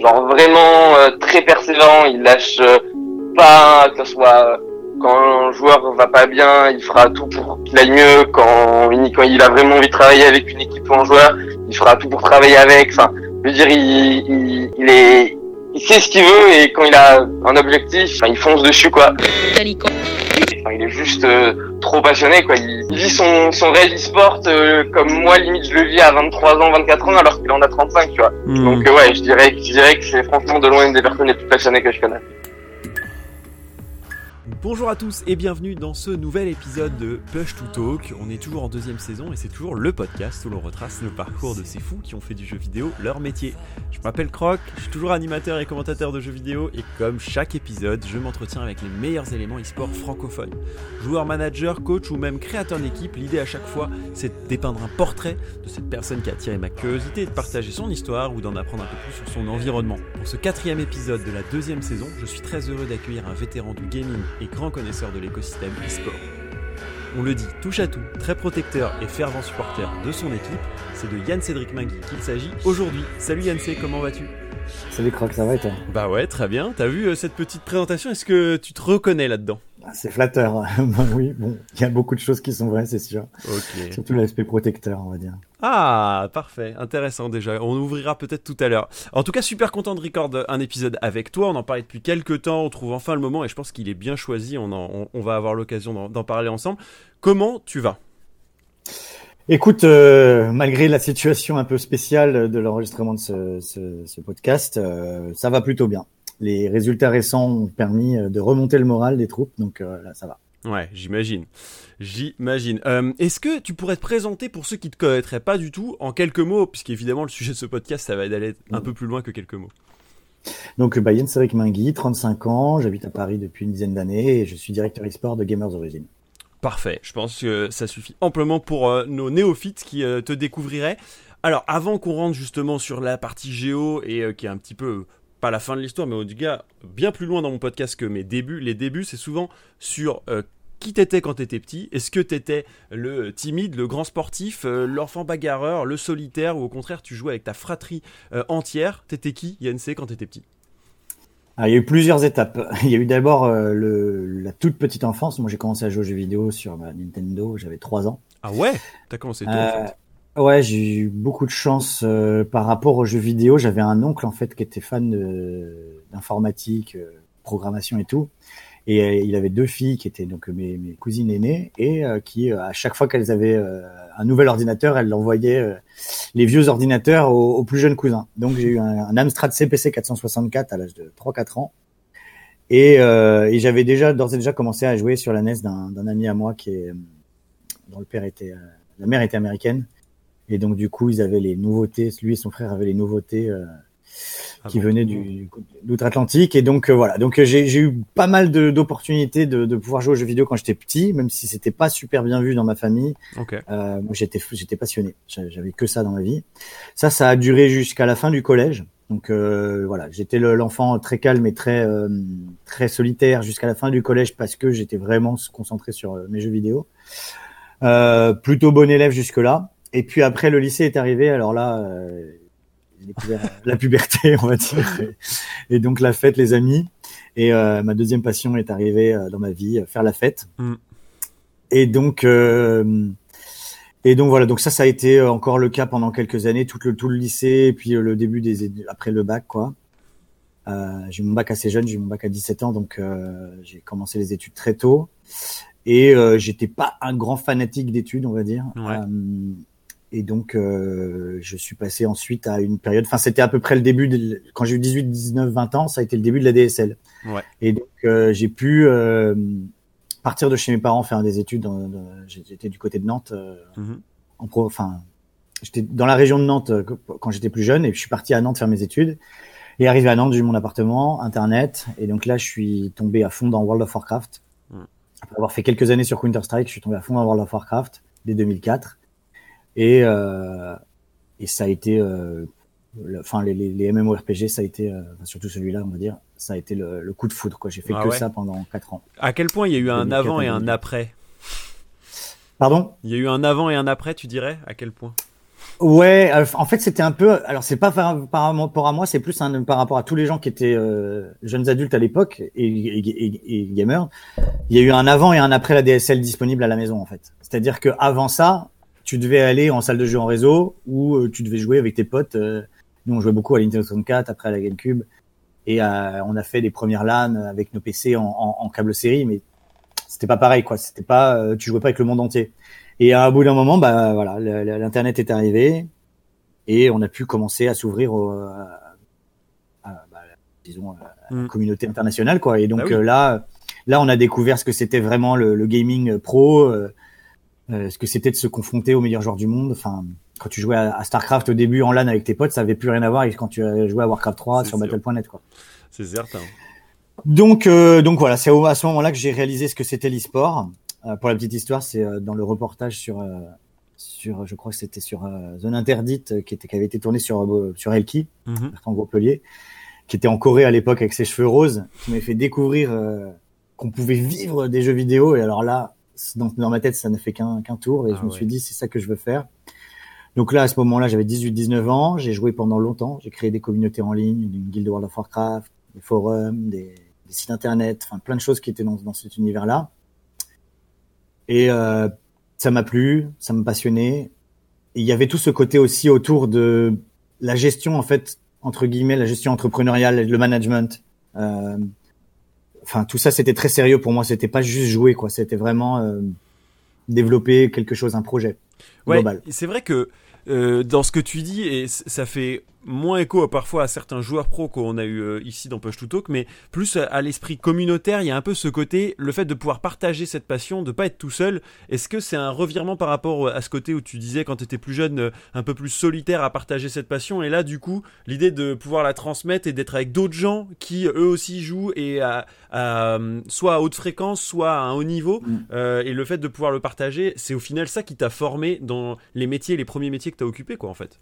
genre vraiment euh, très persévérant. Il lâche euh, pas, que ce soit quand un joueur va pas bien, il fera tout pour qu'il aille mieux. Quand, quand il a vraiment envie de travailler avec une équipe ou un joueur, il fera tout pour travailler avec. Enfin, je veux dire, il, il est, il sait ce qu'il veut et quand il a un objectif, enfin, il fonce dessus quoi. Enfin, il est juste euh, trop passionné quoi. Il, vit son, son rêve e-sport euh, comme moi limite je le vis à 23 ans, 24 ans alors qu'il en a 35 tu vois. Hmm. Donc euh, ouais, je dirais, je dirais que c'est franchement de loin une des personnes les plus passionnées que je connais. Bonjour à tous et bienvenue dans ce nouvel épisode de Push to Talk. On est toujours en deuxième saison et c'est toujours le podcast où l'on retrace le parcours de ces fous qui ont fait du jeu vidéo leur métier. Je m'appelle Croc, je suis toujours animateur et commentateur de jeux vidéo et comme chaque épisode, je m'entretiens avec les meilleurs éléments e-sport francophones. Joueur, manager, coach ou même créateur d'équipe, l'idée à chaque fois c'est de dépeindre un portrait de cette personne qui a attiré ma curiosité de partager son histoire ou d'en apprendre un peu plus sur son environnement. Pour ce quatrième épisode de la deuxième saison, je suis très heureux d'accueillir un vétéran du gaming et grand connaisseur de l'écosystème e-sport. On le dit touche à tout, très protecteur et fervent supporter de son équipe, c'est de Yann Cédric Mingui qu'il s'agit aujourd'hui. Salut Yann C, comment vas-tu? Salut Croc, ça va et toi? Bah ouais, très bien. T'as vu euh, cette petite présentation Est-ce que tu te reconnais là-dedans? C'est flatteur. Bah oui, bon, il y a beaucoup de choses qui sont vraies, c'est sûr. Surtout l'aspect protecteur, on va dire. Ah, parfait, intéressant déjà. On ouvrira peut-être tout à l'heure. En tout cas, super content de record un épisode avec toi. On en parlait depuis quelques temps. On trouve enfin le moment et je pense qu'il est bien choisi. On, en- on- on va avoir l'occasion d'en- d'en parler ensemble. Comment tu vas? Écoute, euh, malgré la situation un peu spéciale de l'enregistrement de ce, ce- ce podcast, euh, ça va plutôt bien. Les résultats récents ont permis euh, de remonter le moral des troupes, donc euh, là, ça va. Ouais, j'imagine. J'imagine. Euh, Est-ce que tu pourrais te présenter pour ceux qui te connaîtraient pas du tout en quelques mots, puisqu'évidemment le sujet de ce podcast, ça va aller un peu plus loin que quelques mots. Donc, bah, Yann Cédric Mingui, 35 ans, j'habite à Paris depuis une dizaine d'années et je suis directeur e-sport de Gamers Origin. Parfait. Je pense que ça suffit amplement pour euh, nos néophytes qui euh, te découvriraient. Alors, avant qu'on rentre justement sur la partie géo et qui est un petit peu pas la fin de l'histoire, mais au gars bien plus loin dans mon podcast que mes débuts. Les débuts, c'est souvent sur euh, qui t'étais quand t'étais petit. Est-ce que t'étais le timide, le grand sportif, euh, l'enfant bagarreur, le solitaire, ou au contraire tu jouais avec ta fratrie euh, entière? T'étais qui, YNC, quand t'étais petit? Alors, il y a eu plusieurs étapes. Il y a eu d'abord euh, la toute petite enfance. Moi, j'ai commencé à jouer aux jeux vidéo sur ma Nintendo, j'avais 3 ans. Ah ouais? T'as commencé tôt en fait. Ouais, j'ai eu beaucoup de chance euh, par rapport aux jeux vidéo. J'avais un oncle en fait qui était fan d'informatique, euh, programmation et tout. Et euh, il avait deux filles qui étaient donc mes, mes cousines aînées et euh, qui, euh, à chaque fois qu'elles avaient un nouvel ordinateur, elles envoyaient euh, les vieux ordinateurs aux, aux plus jeunes cousins. Donc j'ai eu un, un Amstrad CPC 464 à l'âge de 3-4 ans. Et, et j'avais déjà d'ores et déjà commencé à jouer sur la NES d'un ami à moi qui est dont le père était, la mère était américaine. Et donc du coup, ils avaient les nouveautés. Lui et son frère avaient les nouveautés euh, Ah qui bon venaient du, du- d'outre-Atlantique. Et donc euh, voilà. Donc euh, j'ai, j'ai eu pas mal de, d'opportunités de, de pouvoir jouer aux jeux vidéo quand j'étais petit, même si c'était pas super bien vu dans ma famille. Ok. Euh, moi, j'étais, j'étais passionné. J'a- J'avais que ça dans ma vie. Ça, ça a duré jusqu'à la fin du collège. Donc euh, voilà, j'étais le- l'enfant très calme et très euh, très solitaire jusqu'à la fin du collège parce que j'étais vraiment concentré sur euh, mes jeux vidéo. Euh, plutôt bon élève jusque là. Et puis après le lycée est arrivé. Alors là, euh, la puberté, on va dire, et, et donc la fête, les amis. Et euh, ma deuxième passion est arrivée euh, dans ma vie, faire la fête. Mm. Et donc euh, et donc voilà, donc ça, ça a été encore le cas pendant quelques années, tout le tout le lycée, et puis le début des après le bac, quoi. J'ai eu mon bac assez jeune, j'ai eu mon bac à 17 ans, donc j'ai commencé les études très tôt. Et j'étais pas un grand fanatique d'études, on va dire. Ouais. Et donc euh, je suis passé ensuite à une période, enfin c'était à peu près le début, de, quand j'ai eu 18, 19, 20 ans, ça a été le début de la DSL. Ouais. Et donc euh, j'ai pu euh, partir de chez mes parents, faire des études. J'étais du côté de Nantes, euh, Mhm. en pro, enfin, j'étais dans la région de Nantes euh, quand j'étais plus jeune, et je suis parti à Nantes faire mes études. Et arrivé à Nantes, j'ai eu mon appartement, internet, et donc là, je suis tombé à fond dans World of Warcraft. Mm. Après avoir fait quelques années sur Counter Strike, je suis tombé à fond dans World of Warcraft dès 2004, et euh, et ça a été, euh, le- enfin les, les, les MMORPG, ça a été, euh, surtout celui-là, on va dire, ça a été le, le coup de foudre. Quoi, j'ai fait Ah que ouais. ça pendant quatre ans. À quel point il y a eu un 2004 avant et un 2004. après? Pardon? Il y a eu un avant et un après, tu dirais? À quel point? Ouais, euh, en fait c'était un peu. Alors c'est pas par, par rapport à moi, c'est plus un, par rapport à tous les gens qui étaient euh, jeunes adultes à l'époque et, et, et, et, gamers. Il y a eu un avant et un après la DSL disponible à la maison en fait. C'est-à-dire que avant ça, tu devais aller en salle de jeu en réseau ou euh, tu devais jouer avec tes potes. nous on jouait beaucoup à l'Intel 64, après à la GameCube et on a fait des premières LAN avec nos PC en, en, en câble série, mais c'était pas pareil quoi. C'était pas, tu jouais pas avec le monde entier. Et à bout d'un moment, bah voilà, l'internet est arrivé et on a pu commencer à s'ouvrir bah, disons à la mm. communauté internationale quoi. Et donc bah euh, là, là, on a découvert ce que c'était vraiment le, le, gaming pro, euh, euh, ce que c'était de se confronter aux meilleurs joueurs du monde? Enfin, quand tu jouais à, Starcraft au début en LAN avec tes potes, ça avait plus rien à voir avec quand tu jouais à Warcraft 3 sur Battle.net quoi. C'est certain. Donc, euh, donc voilà, c'est à ce moment-là que j'ai réalisé ce que c'était l'e-sport. Euh, pour la petite histoire, c'est euh, dans le reportage sur, euh, sur, je crois que c'était sur Zone Interdite, qui, était, qui avait été tourné sur, sur Elki, mm -hmm. qui était en Corée à l'époque avec ses cheveux roses, qui m'avait fait découvrir qu'on pouvait vivre des jeux vidéo. Et alors là, dans, dans ma tête, ça ne fait qu'un tour. Et ah je me suis dit, c'est ça que je veux faire. Donc là, à ce moment-là, j'avais 18-19 ans. J'ai joué pendant longtemps. J'ai créé des communautés en ligne, une guilde World of Warcraft, des forums, des, des sites internet, enfin plein de choses qui étaient dans, dans cet univers-là. Et euh, ça m'a plu, ça me passionnait. Et il y avait tout ce côté aussi autour de la gestion, en fait, entre guillemets, la gestion entrepreneuriale, le management. Euh, enfin, tout ça, c'était très sérieux pour moi. C'était pas juste jouer, quoi. C'était vraiment euh, développer quelque chose, un projet ouais, global. C'est vrai que euh, dans ce que tu dis, et ça fait moins écho parfois à certains joueurs pro qu'on a eu euh, ici dans Push to Talk, mais plus à, l'esprit communautaire, il y a un peu ce côté, le fait de pouvoir partager cette passion, de pas être tout seul. Est-ce que c'est un revirement par rapport à ce côté où tu disais quand tu étais plus jeune, euh, un peu plus solitaire à partager cette passion, et là du coup, l'idée de pouvoir la transmettre et d'être avec d'autres gens qui eux aussi jouent et à, soit à haute fréquence, soit à un haut niveau, mm. et le fait de pouvoir le partager, c'est au final ça qui t'a formé dans les métiers, les premiers métiers que tu as occupés, quoi, en fait.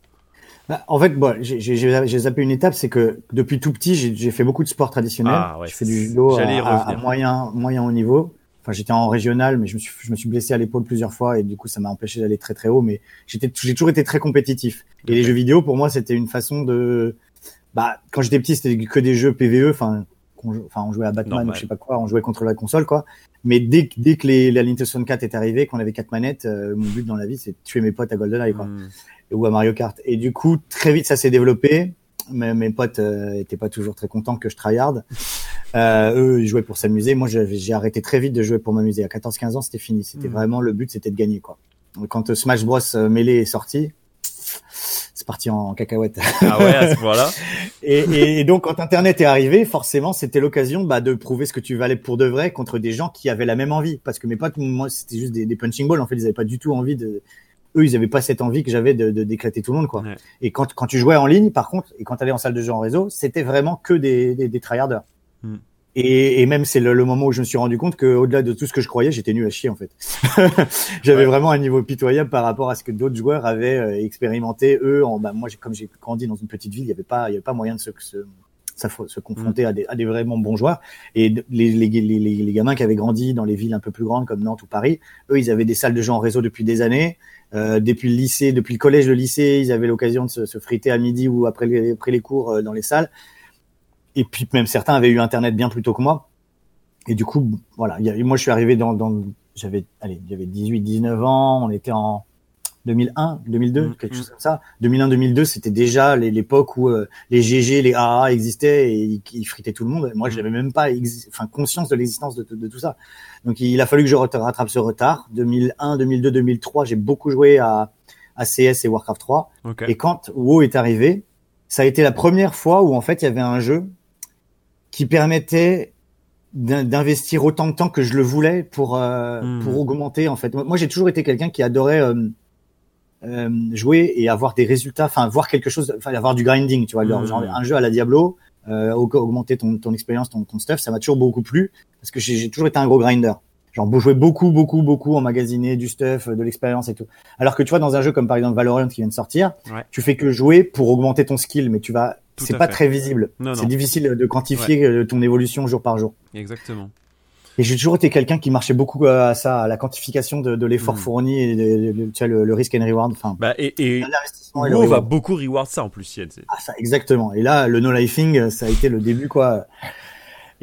Bah, en fait, bon, j'ai zappé une étape, c'est que depuis tout petit, j'ai fait beaucoup de sport traditionnel. Ah, ouais, je fais du judo à, à, moyen, moyen haut niveau. Enfin, j'étais en régional, mais je me suis, je me suis blessé à l'épaule plusieurs fois et du coup, ça m'a empêché d'aller très très haut. Mais j'étais, j'ai toujours été très compétitif. Et les jeux vidéo, pour moi, c'était une façon de, bah, quand j'étais petit, c'était que des jeux PVE. Enfin, enfin, on jouait à Batman ou je sais pas quoi, on jouait contre la console, quoi. Mais dès, dès que les, la Nintendo 64 est arrivée, qu'on avait quatre manettes, euh, mon but dans la vie, c'est de tuer mes potes à GoldenEye, quoi. Hmm ou à Mario Kart. Et du coup, très vite, ça s'est développé. Mais mes potes euh, étaient pas toujours très contents que je tryhard. Euh, eux, ils jouaient pour s'amuser. Moi, j'ai arrêté très vite de jouer pour m'amuser. À 14-15 ans, c'était fini. C'était hmm. vraiment le but, c'était de gagner, quoi. Quand Smash Bros euh, Melee est sorti, c'est parti en cacahuète. Ah ouais, à ce point-là. et, et, donc, quand Internet est arrivé, forcément, c'était l'occasion bah, de prouver ce que tu valais pour de vrai contre des gens qui avaient la même envie. Parce que mes potes, moi, c'était juste des, des punching balls. En fait, ils avaient pas du tout envie de eux, ils avaient pas cette envie que j'avais de, de d'éclater tout le monde, quoi. Et quand, quand tu jouais en ligne, par contre, et quand tu allais en salle de jeu en réseau, c'était vraiment que des, des, des tryharders. Hmm. Et, et, même c'est le, le, moment où je me suis rendu compte que au-delà de tout ce que je croyais, j'étais nul à chier en fait. J'avais vraiment un niveau pitoyable par rapport à ce que d'autres joueurs avaient euh, expérimenté eux. En, bah, moi, comme j'ai grandi dans une petite ville, il y avait pas, il y avait pas moyen de se, se, se confronter hmm. à, des, à des vraiment bons joueurs. Et les, les, les, les, gamins qui avaient grandi dans les villes un peu plus grandes comme Nantes ou Paris, eux, ils avaient des salles de jeu en réseau depuis des années. Euh, depuis le lycée, depuis le collège, le lycée, ils avaient l'occasion de se, se, friter à midi ou après les, après les cours euh, dans les salles. Et puis même certains avaient eu Internet bien plus tôt que moi. Et du coup, voilà, moi je suis arrivé dans, dans j'avais, allez, j'avais 18, 19 ans, on était en 2001, 2002, mmh, quelque mmh. chose comme ça. 2001, 2002, c'était déjà l'époque où euh, les GG, les AA existaient et ils, fritaient tout le monde. Moi, mmh. j'avais même pas, enfin, conscience de l'existence de, de, tout ça. Donc, il a fallu que je rattrape ce retard. 2001, 2002, 2003, j'ai beaucoup joué à, à CS et Warcraft 3. Et quand WoW est arrivé, ça a été la première fois où en fait il y avait un jeu qui permettait d'investir autant de temps que je le voulais pour euh, pour augmenter en fait. Moi, j'ai toujours été quelqu'un qui adorait euh, euh, jouer et avoir des résultats, enfin voir quelque chose, enfin avoir du grinding, tu vois, genre, mmh. un jeu à la Diablo, euh, augmenter ton, ton expérience, ton, ton stuff, ça m'a toujours beaucoup plu parce que j'ai toujours été un gros grinder. Genre jouer beaucoup, beaucoup, beaucoup, emmagasiner du stuff, de l'expérience et tout. Alors que tu vois dans un jeu comme par exemple Valorant qui vient de sortir, tu fais que jouer pour augmenter ton skill, mais tu vas, c'est pas très visible. C'est difficile de quantifier euh, ton évolution jour par jour. Exactement. Et j'ai toujours été quelqu'un qui marchait beaucoup à ça, à la quantification de, de l'effort Mm. fourni et de- de- tu vois, le, le risk and reward. Enfin, Bah, et, et WoW va beaucoup reward ça en plus, c'est- Ah, ça, exactement. Et là, le no-lifing, ça a été le début, quoi.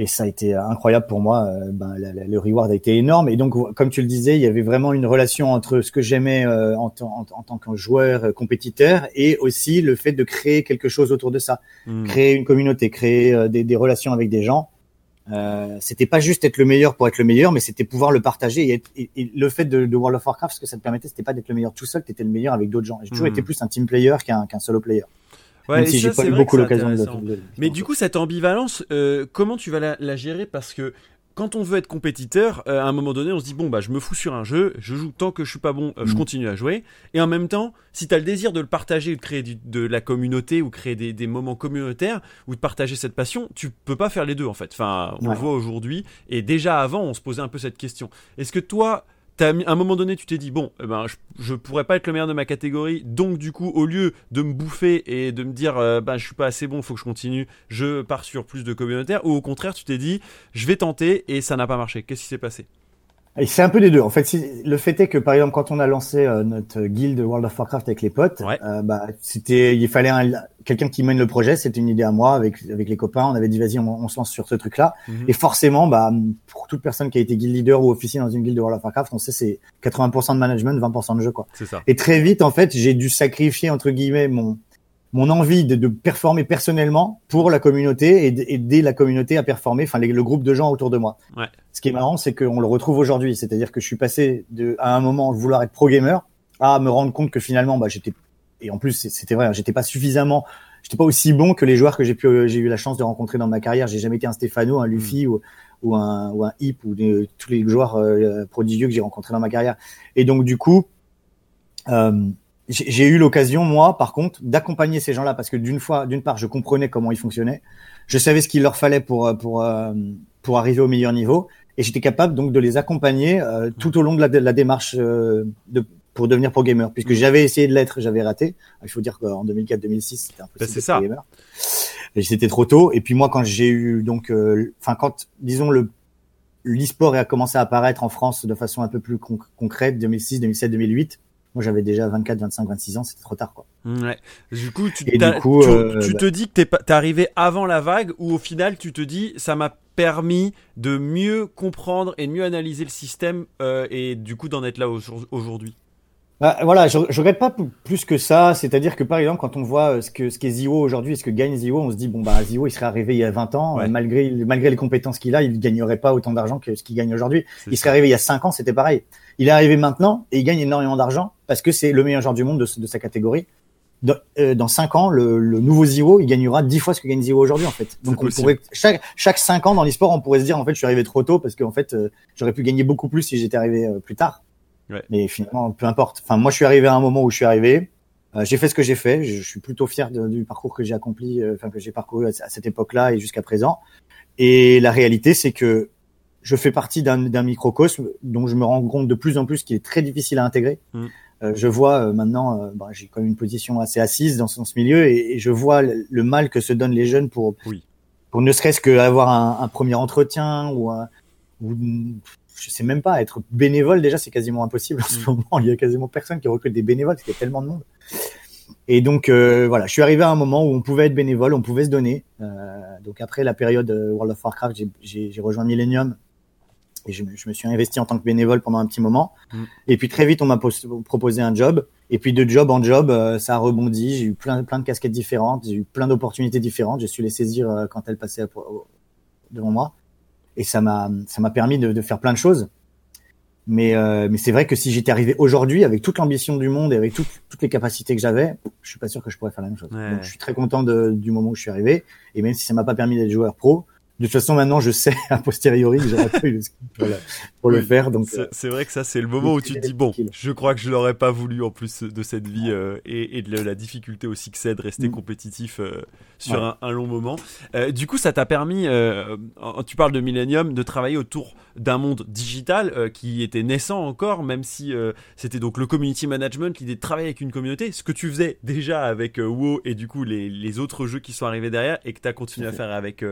Et ça a été incroyable pour moi. Euh, Ben, la- la- le reward a été énorme. Et donc, comme tu le disais, il y avait vraiment une relation entre ce que j'aimais euh, en, tant- en, en tant que joueur euh, compétiteur et aussi le fait de créer quelque chose autour de ça. Hmm. Créer une communauté, créer euh, des, des relations avec des gens. Euh, c'était pas juste être le meilleur pour être le meilleur, mais c'était pouvoir le partager et, être- et- et le fait de, de World of Warcraft, ce que ça te permettait, c'était pas d'être le meilleur tout seul, t'étais le meilleur avec d'autres gens. J'ai toujours Mhm. été plus un team player qu'un qu'un solo player. Ouais, Même si j'ai pas eu beaucoup l'occasion de, Mais du coup, cette ambivalence, euh, comment tu vas la, la gérer? Parce que quand on veut être compétiteur, euh, à un moment donné, on se dit bon bah je me fous sur un jeu, je joue tant que je suis pas bon, euh, je Mhm. continue à jouer. Et en même temps, si tu as le désir de le partager, ou de créer du- de la communauté ou créer des, des moments communautaires ou de partager cette passion, tu peux pas faire les deux en fait. Enfin, on Ouais. le voit aujourd'hui. Et déjà avant, on se posait un peu cette question. Est-ce que toi T'as à un moment donné, tu t'es dit bon, eh ben, je, pourrais pas être le meilleur de ma catégorie, donc du coup, au lieu de me bouffer et de me dire, euh, ben, je suis pas assez bon, faut que je continue, je pars sur plus de communautaire, ou au contraire, tu t'es dit, je vais tenter et ça n'a pas marché. Qu'est-ce qui s'est passé? C'est un peu des deux. En fait, le fait est que, par exemple, quand on a lancé euh, notre guilde World of Warcraft avec les potes, Ouais. euh, bah, c'était, il fallait un- quelqu'un qui mène le projet. C'était une idée à moi avec avec les copains. On avait dit vas-y, on, on se lance sur ce truc-là. Mhm. Et forcément, bah, pour toute personne qui a été guild leader ou officier dans une guilde de World of Warcraft, on sait c'est 80% de management, 20% de jeu, quoi. C'est ça. Et très vite, en fait, j'ai dû sacrifier entre guillemets mon mon envie de, de performer personnellement pour la communauté et d- aider la communauté à performer, enfin le groupe de gens autour de moi. Ouais. Ce qui est marrant, c'est qu'on le retrouve aujourd'hui, c'est-à-dire que je suis passé de à un moment vouloir être pro gamer à me rendre compte que finalement, bah j'étais et en plus c'était vrai, hein, j'étais pas suffisamment, j'étais pas aussi bon que les joueurs que j'ai pu j'ai eu la chance de rencontrer dans ma carrière. J'ai jamais été un Stefano, un Luffy ou ou un ou un Hip ou tous les joueurs euh, prodigieux que j'ai rencontrés dans ma carrière. Et donc du coup, euh, j'ai eu l'occasion, moi, par contre, d'accompagner ces gens-là parce que d'une fois, d'une part, je comprenais comment ils fonctionnaient, je savais ce qu'il leur fallait pour euh, pour euh, pour arriver au meilleur niveau, et j'étais capable donc de les accompagner euh, tout au long de la, de la démarche euh, de pour devenir pro gamer, puisque j'avais essayé de l'être, j'avais raté. Il faut dire qu'en 2004-2006, c'était impossible. Bah, c'est ça. gamer. C'était trop tôt. Et puis moi, quand j'ai eu donc, euh, enfin quand disons le l'e-sport a commencé à apparaître en France de façon un peu plus conc- concrète, 2006, 2007, 2008. Moi, j'avais déjà 24, 25, 26 ans, c'était trop tard, quoi. Ouais. Du coup, tu, du coup, tu, euh, tu bah- te dis que t'es, pas- t'es arrivé avant la vague, ou au final, tu te dis, ça m'a permis de mieux comprendre et de mieux analyser le système, euh, et du coup d'en être là au- aujourd'hui? Bah, voilà, je, je regrette pas plus que ça. C'est-à-dire que par exemple, quand on voit euh, ce que ce qu'est Zio aujourd'hui, et ce que gagne Zio, on se dit bon bah Zio, il serait arrivé il y a 20 ans, Ouais. malgré malgré les compétences qu'il a, il gagnerait pas autant d'argent que ce qu'il gagne aujourd'hui. Il serait arrivé il y a 5 ans, c'était pareil. Il est arrivé maintenant et il gagne énormément d'argent parce que c'est le meilleur joueur du monde de, de sa catégorie. Dans, euh, dans 5 ans, le, le nouveau Zio, il gagnera 10 fois ce que gagne Zio aujourd'hui en fait. Donc on pourrait chaque chaque 5 ans dans l'e-sport, on pourrait se dire en fait je suis arrivé trop tôt parce qu'en fait euh, j'aurais pu gagner beaucoup plus si j'étais arrivé euh, plus tard. Ouais. Mais finalement, peu importe. Enfin, moi, je suis arrivé à un moment où je suis arrivé. Euh, j'ai fait ce que j'ai fait. Je, je suis plutôt fier de- du parcours que j'ai accompli, enfin que j'ai parcouru à, à cette époque-là et jusqu'à présent. Et la réalité, c'est que je fais partie d'un d'un microcosme dont je me rends compte de plus en plus qu'il est très difficile à intégrer. Mm. Euh, je vois euh, maintenant, euh, bah, j'ai quand même une position assez assise dans, ce- dans ce milieu et, et je vois le, le mal que se donnent les jeunes pour, Oui. pour ne serait-ce qu'avoir un, un premier entretien ou, un, ou je sais même pas être bénévole déjà c'est quasiment impossible en ce Mm. moment. Il y a quasiment personne qui recrute des bénévoles parce qu'il y a tellement de monde. Et donc euh, voilà, je suis arrivé à un moment où on pouvait être bénévole, on pouvait se donner. Euh, donc après la période World of Warcraft, j'ai rejoint Millennium et je, me- je me suis investi en tant que bénévole pendant un petit moment. Mm. Et puis très vite, on m'a pos- proposé un job. Et puis de job en job, euh, ça a rebondi. J'ai eu plein, plein de casquettes différentes, j'ai eu plein d'opportunités différentes. J'ai su les saisir euh, quand elles passaient à- au- devant moi. Et ça m'a, ça m'a permis de, de faire plein de choses. Mais, euh, mais c'est vrai que si j'étais arrivé aujourd'hui avec toute l'ambition du monde et avec toutes toutes les capacités que j'avais, je suis pas sûr que je pourrais faire la même chose. Ouais. Donc je suis très content de, du moment où je suis arrivé. Et même si ça m'a pas permis d'être joueur pro, de toute façon maintenant je sais a posteriori que j'aurais pas eu le pour le, pour le Oui. faire. Donc C'est euh, c'est vrai que ça, c'est le moment où tu te dis bon, je crois que je l'aurais pas voulu en plus de cette vie euh, et, et de la difficulté aussi que c'est de rester Mm. compétitif euh, sur Ouais. un, un long moment. Euh, du coup, ça t'a permis, euh, tu parles de Millennium, de travailler autour d'un monde digital euh, qui était naissant encore, même si euh, c'était donc le community management, l'idée de travailler avec une communauté, ce que tu faisais déjà avec WoW et du coup les, les autres jeux qui sont arrivés derrière et que tu as continué à faire avec.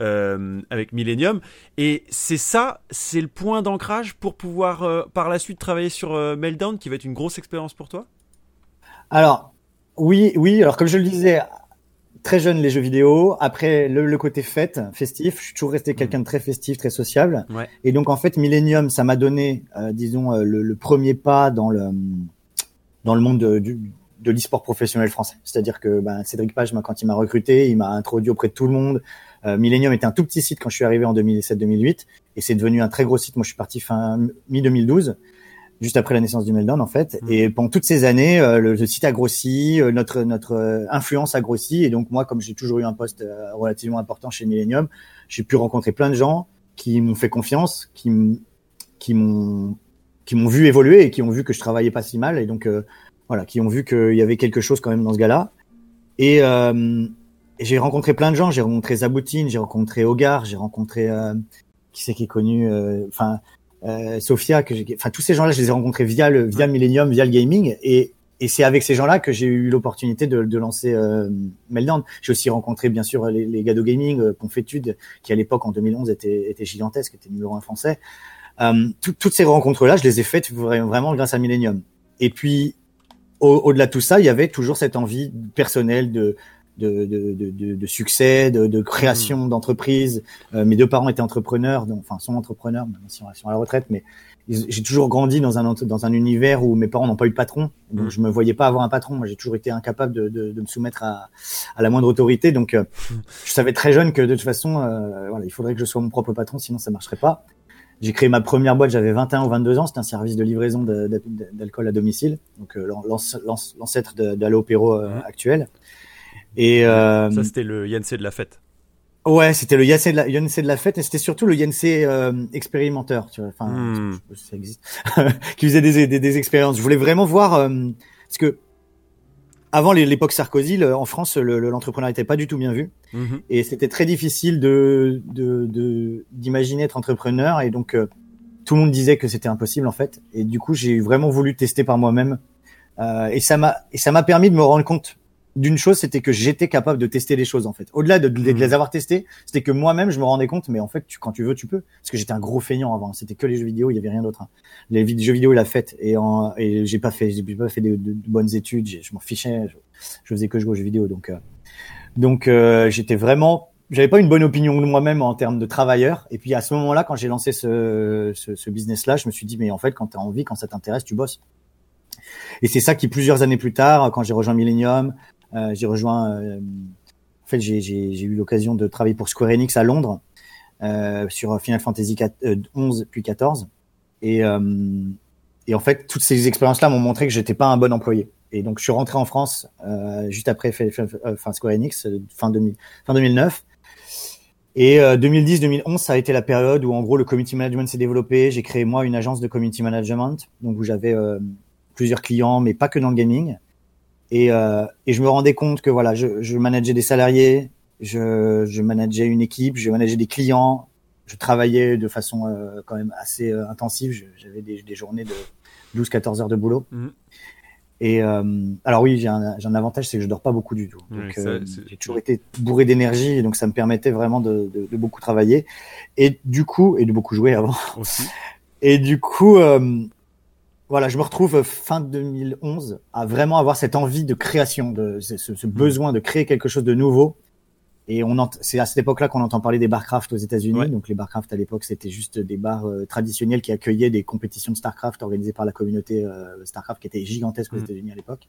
Euh, avec Millennium. Et c'est ça, c'est le point d'ancrage pour pouvoir euh, par la suite travailler sur euh, Meltdown, qui va être une grosse expérience pour toi? Alors oui, oui. Alors comme je le disais, très jeune les jeux vidéo. Après le, côté fête, festif, je suis toujours resté quelqu'un de très festif, très sociable. Ouais. Et donc en fait, Millennium, ça m'a donné, euh, disons, le, le premier pas dans le dans le monde de, du- de l'e-sport professionnel français. C'est-à-dire que ben, Cédric Page, quand il m'a recruté, il m'a introduit auprès de tout le monde. Euh, Millennium était un tout petit site quand je suis arrivé en 2007-2008, et c'est devenu un très gros site. Moi, je suis parti fin mi 2012 juste après la naissance du Meltdown en fait. Mhm. Et pendant toutes ces années, euh, le, le site a grossi, euh, notre notre euh, influence a grossi. Et donc moi, comme j'ai toujours eu un poste relativement important chez Millennium, j'ai pu rencontrer plein de gens qui m'ont fait confiance, qui m'ont qui m'ont vu évoluer et qui ont vu que je travaillais pas si mal et donc euh, voilà, qui ont vu qu'il y avait quelque chose quand même dans ce gars-là. Et, euh, j'ai rencontré plein de gens. J'ai rencontré Zaboutine, j'ai rencontré Hogar, j'ai rencontré euh, qui c'est qui est connu, euh, enfin euh, Sophia, que enfin tous ces gens-là, je les ai rencontrés via le via Millennium, via le gaming, et et c'est avec ces gens-là que j'ai eu l'opportunité de, de lancer euh, Meltdown. J'ai aussi rencontré bien sûr les, les gars de gaming, euh, Confétude, qui à l'époque en 2011 était, était gigantesque, était numéro un français. Euh, tout- toutes ces rencontres-là, je les ai faites vra- vraiment grâce à Millennium. Et puis au- au-delà de tout ça, il y avait toujours cette envie personnelle de de, de, de, de- de succès, de, création d'entreprise. Euh, mes deux parents étaient entrepreneurs, donc, enfin sont entrepreneurs, même si ils sont à la retraite, mais j'ai toujours grandi dans un dans un univers où mes parents n'ont pas eu de patron, donc Mm. je me voyais pas avoir un patron. Moi, j'ai toujours été incapable de, de, de me soumettre à, à la moindre autorité, donc euh, je savais très jeune que de toute façon, euh, voilà, il faudrait que je sois mon propre patron, sinon ça marcherait pas. J'ai créé ma première boîte, j'avais 21 ou 22 ans, c'était un service de livraison d'alcool à domicile, donc euh, l'anc- l'anc- l'ancêtre de, de l'Opéro Mhm. actuel. Et euh, Ça, c'était le Yancey de la fête. Ouais, c'était le Yancey de la, Yancey de la fête et c'était surtout le Yancey euh, expérimenteur, tu vois. Enfin, Hmm. je sais pas si ça existe, qui faisait des, des, des expériences. Je voulais vraiment voir euh, parce que avant l'époque Sarkozy, le- en France, le- le- l'entrepreneuriat n'était pas du tout bien vu Mhm. et c'était très difficile de de de- d'imaginer être entrepreneur et donc euh, tout le monde disait que c'était impossible en fait. Et du coup, j'ai vraiment voulu tester par moi-même euh, et ça m'a et ça m'a permis de me rendre compte d'une chose, c'était que j'étais capable de tester les choses en fait. Au-delà de, de- de Mhm. les avoir testées, c'était que moi-même je me rendais compte, mais en fait, tu, quand tu veux, tu peux. Parce que j'étais un gros feignant avant. C'était que les jeux vidéo, il y avait rien d'autre. hein. Les jeux vidéo, la fête et, en, et j'ai pas fait, j'ai pas fait de, bonnes études. Je m'en fichais. Je, je faisais que jouer aux jeux vidéo. Donc, euh, donc euh, j'étais vraiment, j'avais pas une bonne opinion de moi-même en termes de travailleur. Et puis à ce moment-là, quand j'ai lancé ce, ce, ce business-là, je me suis dit, mais en fait, quand tu as envie, quand ça t'intéresse, tu bosses. Et c'est ça qui, plusieurs années plus tard, quand j'ai rejoint Millennium, j'ai rejoint. euh, en fait, j'ai eu l'occasion de travailler pour Square Enix à Londres euh, sur Final Fantasy 4, euh, 11 puis 14. Et, euh, et en fait, toutes ces expériences-là m'ont montré que j'étais pas un bon employé. Et donc, je suis rentré en France euh, juste après euh, fin Square Enix, euh, fin, 2000, fin 2009. Et euh, 2010-2011, ça a été la période où en gros le community management s'est développé. J'ai créé moi une agence de community management, donc où j'avais euh, plusieurs clients, mais pas que dans le gaming. Et, euh, et je me rendais compte que voilà, je, je manageais des salariés, je, je manageais une équipe, je manageais des clients, je travaillais de façon euh, quand même assez euh, intensive. J'avais des, des journées de 12-14 heures de boulot. Mhm. Et euh, alors oui, j'ai un, j'ai un avantage, c'est que je dors pas beaucoup du tout. Ouais, Donc ça, euh, j'ai toujours été bourré d'énergie, et donc ça me permettait vraiment de, de, de beaucoup travailler et du coup et de beaucoup jouer avant. Aussi. Et du coup, euh, voilà, je me retrouve fin 2011 à vraiment avoir cette envie de création, de ce, ce- ce besoin de créer quelque chose de nouveau. Et on c'est à cette époque-là qu'on entend parler des barcraft aux États-Unis. Ouais. Donc les barcraft à l'époque, c'était juste des bars euh, traditionnels qui accueillaient des compétitions de Starcraft organisées par la communauté euh, Starcraft qui était gigantesque aux Mm. États-Unis à l'époque.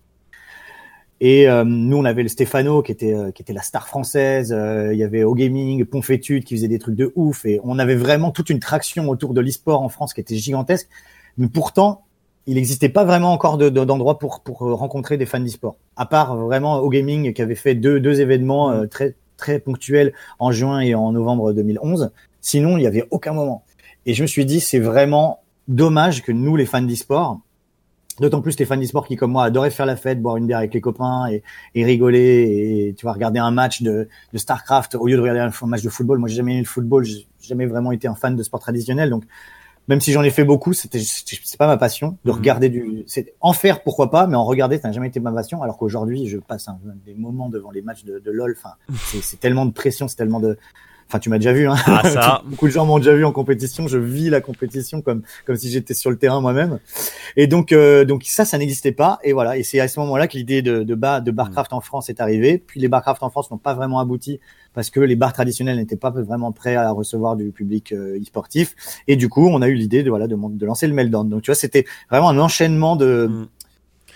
Et euh, nous, on avait le Stéphano qui était euh, qui était la star française. Euh, il y avait O Gaming, Ponfétude qui faisait des trucs de ouf. Et on avait vraiment toute une traction autour de l'e-sport en France qui était gigantesque. Mais pourtant, il n'existait pas vraiment encore de- de- d'endroit pour pour euh, rencontrer des fans d'e-sport. À part euh, vraiment O Gaming qui avait fait deux deux événements euh, très très ponctuels en juin et en novembre 2011. Sinon, il y avait aucun moment. Et je me suis dit, c'est vraiment dommage que nous, les fans d'e-sport, D'autant plus les fans d'e-sport qui, comme moi, adoraient faire la fête, boire une bière avec les copains et, et rigoler et tu vois regarder un match de, de Starcraft au lieu de regarder un match de football. Moi, j'ai jamais aimé le football, j'ai jamais vraiment été un fan de sport traditionnel. Donc, même si j'en ai fait beaucoup, c'était c'est pas ma passion de Mhm. regarder du. c'est En faire, pourquoi pas, mais en regarder, ça n'a jamais été ma passion. Alors qu'aujourd'hui, je passe un- des moments devant les matchs de, de LoL. Enfin, c'est tellement de pression, c'est tellement de. Enfin, tu m'as déjà vu. Hein. Ah, ça. Beaucoup de gens m'ont déjà vu en compétition. Je vis la compétition comme comme si j'étais sur le terrain moi-même. Et donc euh, donc ça, ça n'existait pas. Et voilà. Et c'est à ce moment-là que l'idée de de, bas, de Barcraft en France est arrivée. Puis les Barcraft en France n'ont pas vraiment abouti parce que les bars traditionnels n'étaient pas vraiment prêts à recevoir du public euh, e-sportif. Et du coup, on a eu l'idée de voilà de, de lancer le Meltdown. Donc tu vois, c'était vraiment un enchaînement de mm de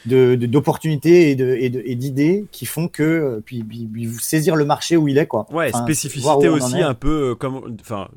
d'opportunités et de et d'idées qui font que euh, puis, puis, vous saisir le marché où il est quoi. Ouais, spécificité aussi un peu euh, comme enfin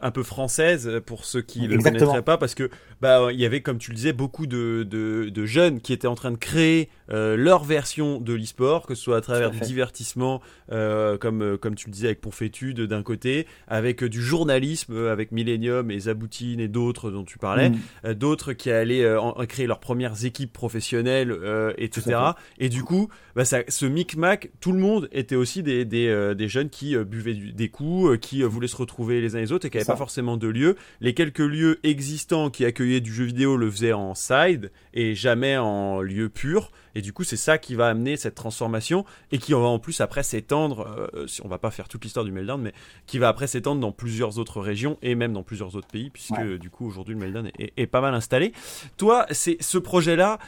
un peu française pour ceux qui ne le connaîtraient pas parce que bah il y avait comme tu le disais beaucoup de, de, de jeunes qui étaient en train de créer euh, leur version de l'e-sport que ce soit à travers du divertissement euh, comme euh, comme tu le disais avec Ponfétude d'un côté avec du journalisme avec Millennium et Zaboutine et d'autres dont tu parlais mm. d'autres qui allaient créer leurs premières équipes professionnelles etc et du coup bah, ça, ce micmac tout le monde était aussi des, des, des jeunes qui buvaient des coups qui voulaient se retrouver les uns les autres et qui n'avaient pas forcément de lieu. Les quelques lieux existants qui accueillaient du jeu vidéo le faisait en side et jamais en lieu pur. Et du coup, c'est ça qui va amener cette transformation et qui va en plus après s'étendre, euh, si on va pas faire toute l'histoire du Meltdown, mais qui va après s'étendre dans plusieurs autres régions et même dans plusieurs autres pays, puisque du coup, aujourd'hui, le Meltdown est, pas mal installé. Toi, c'est ce projet-là,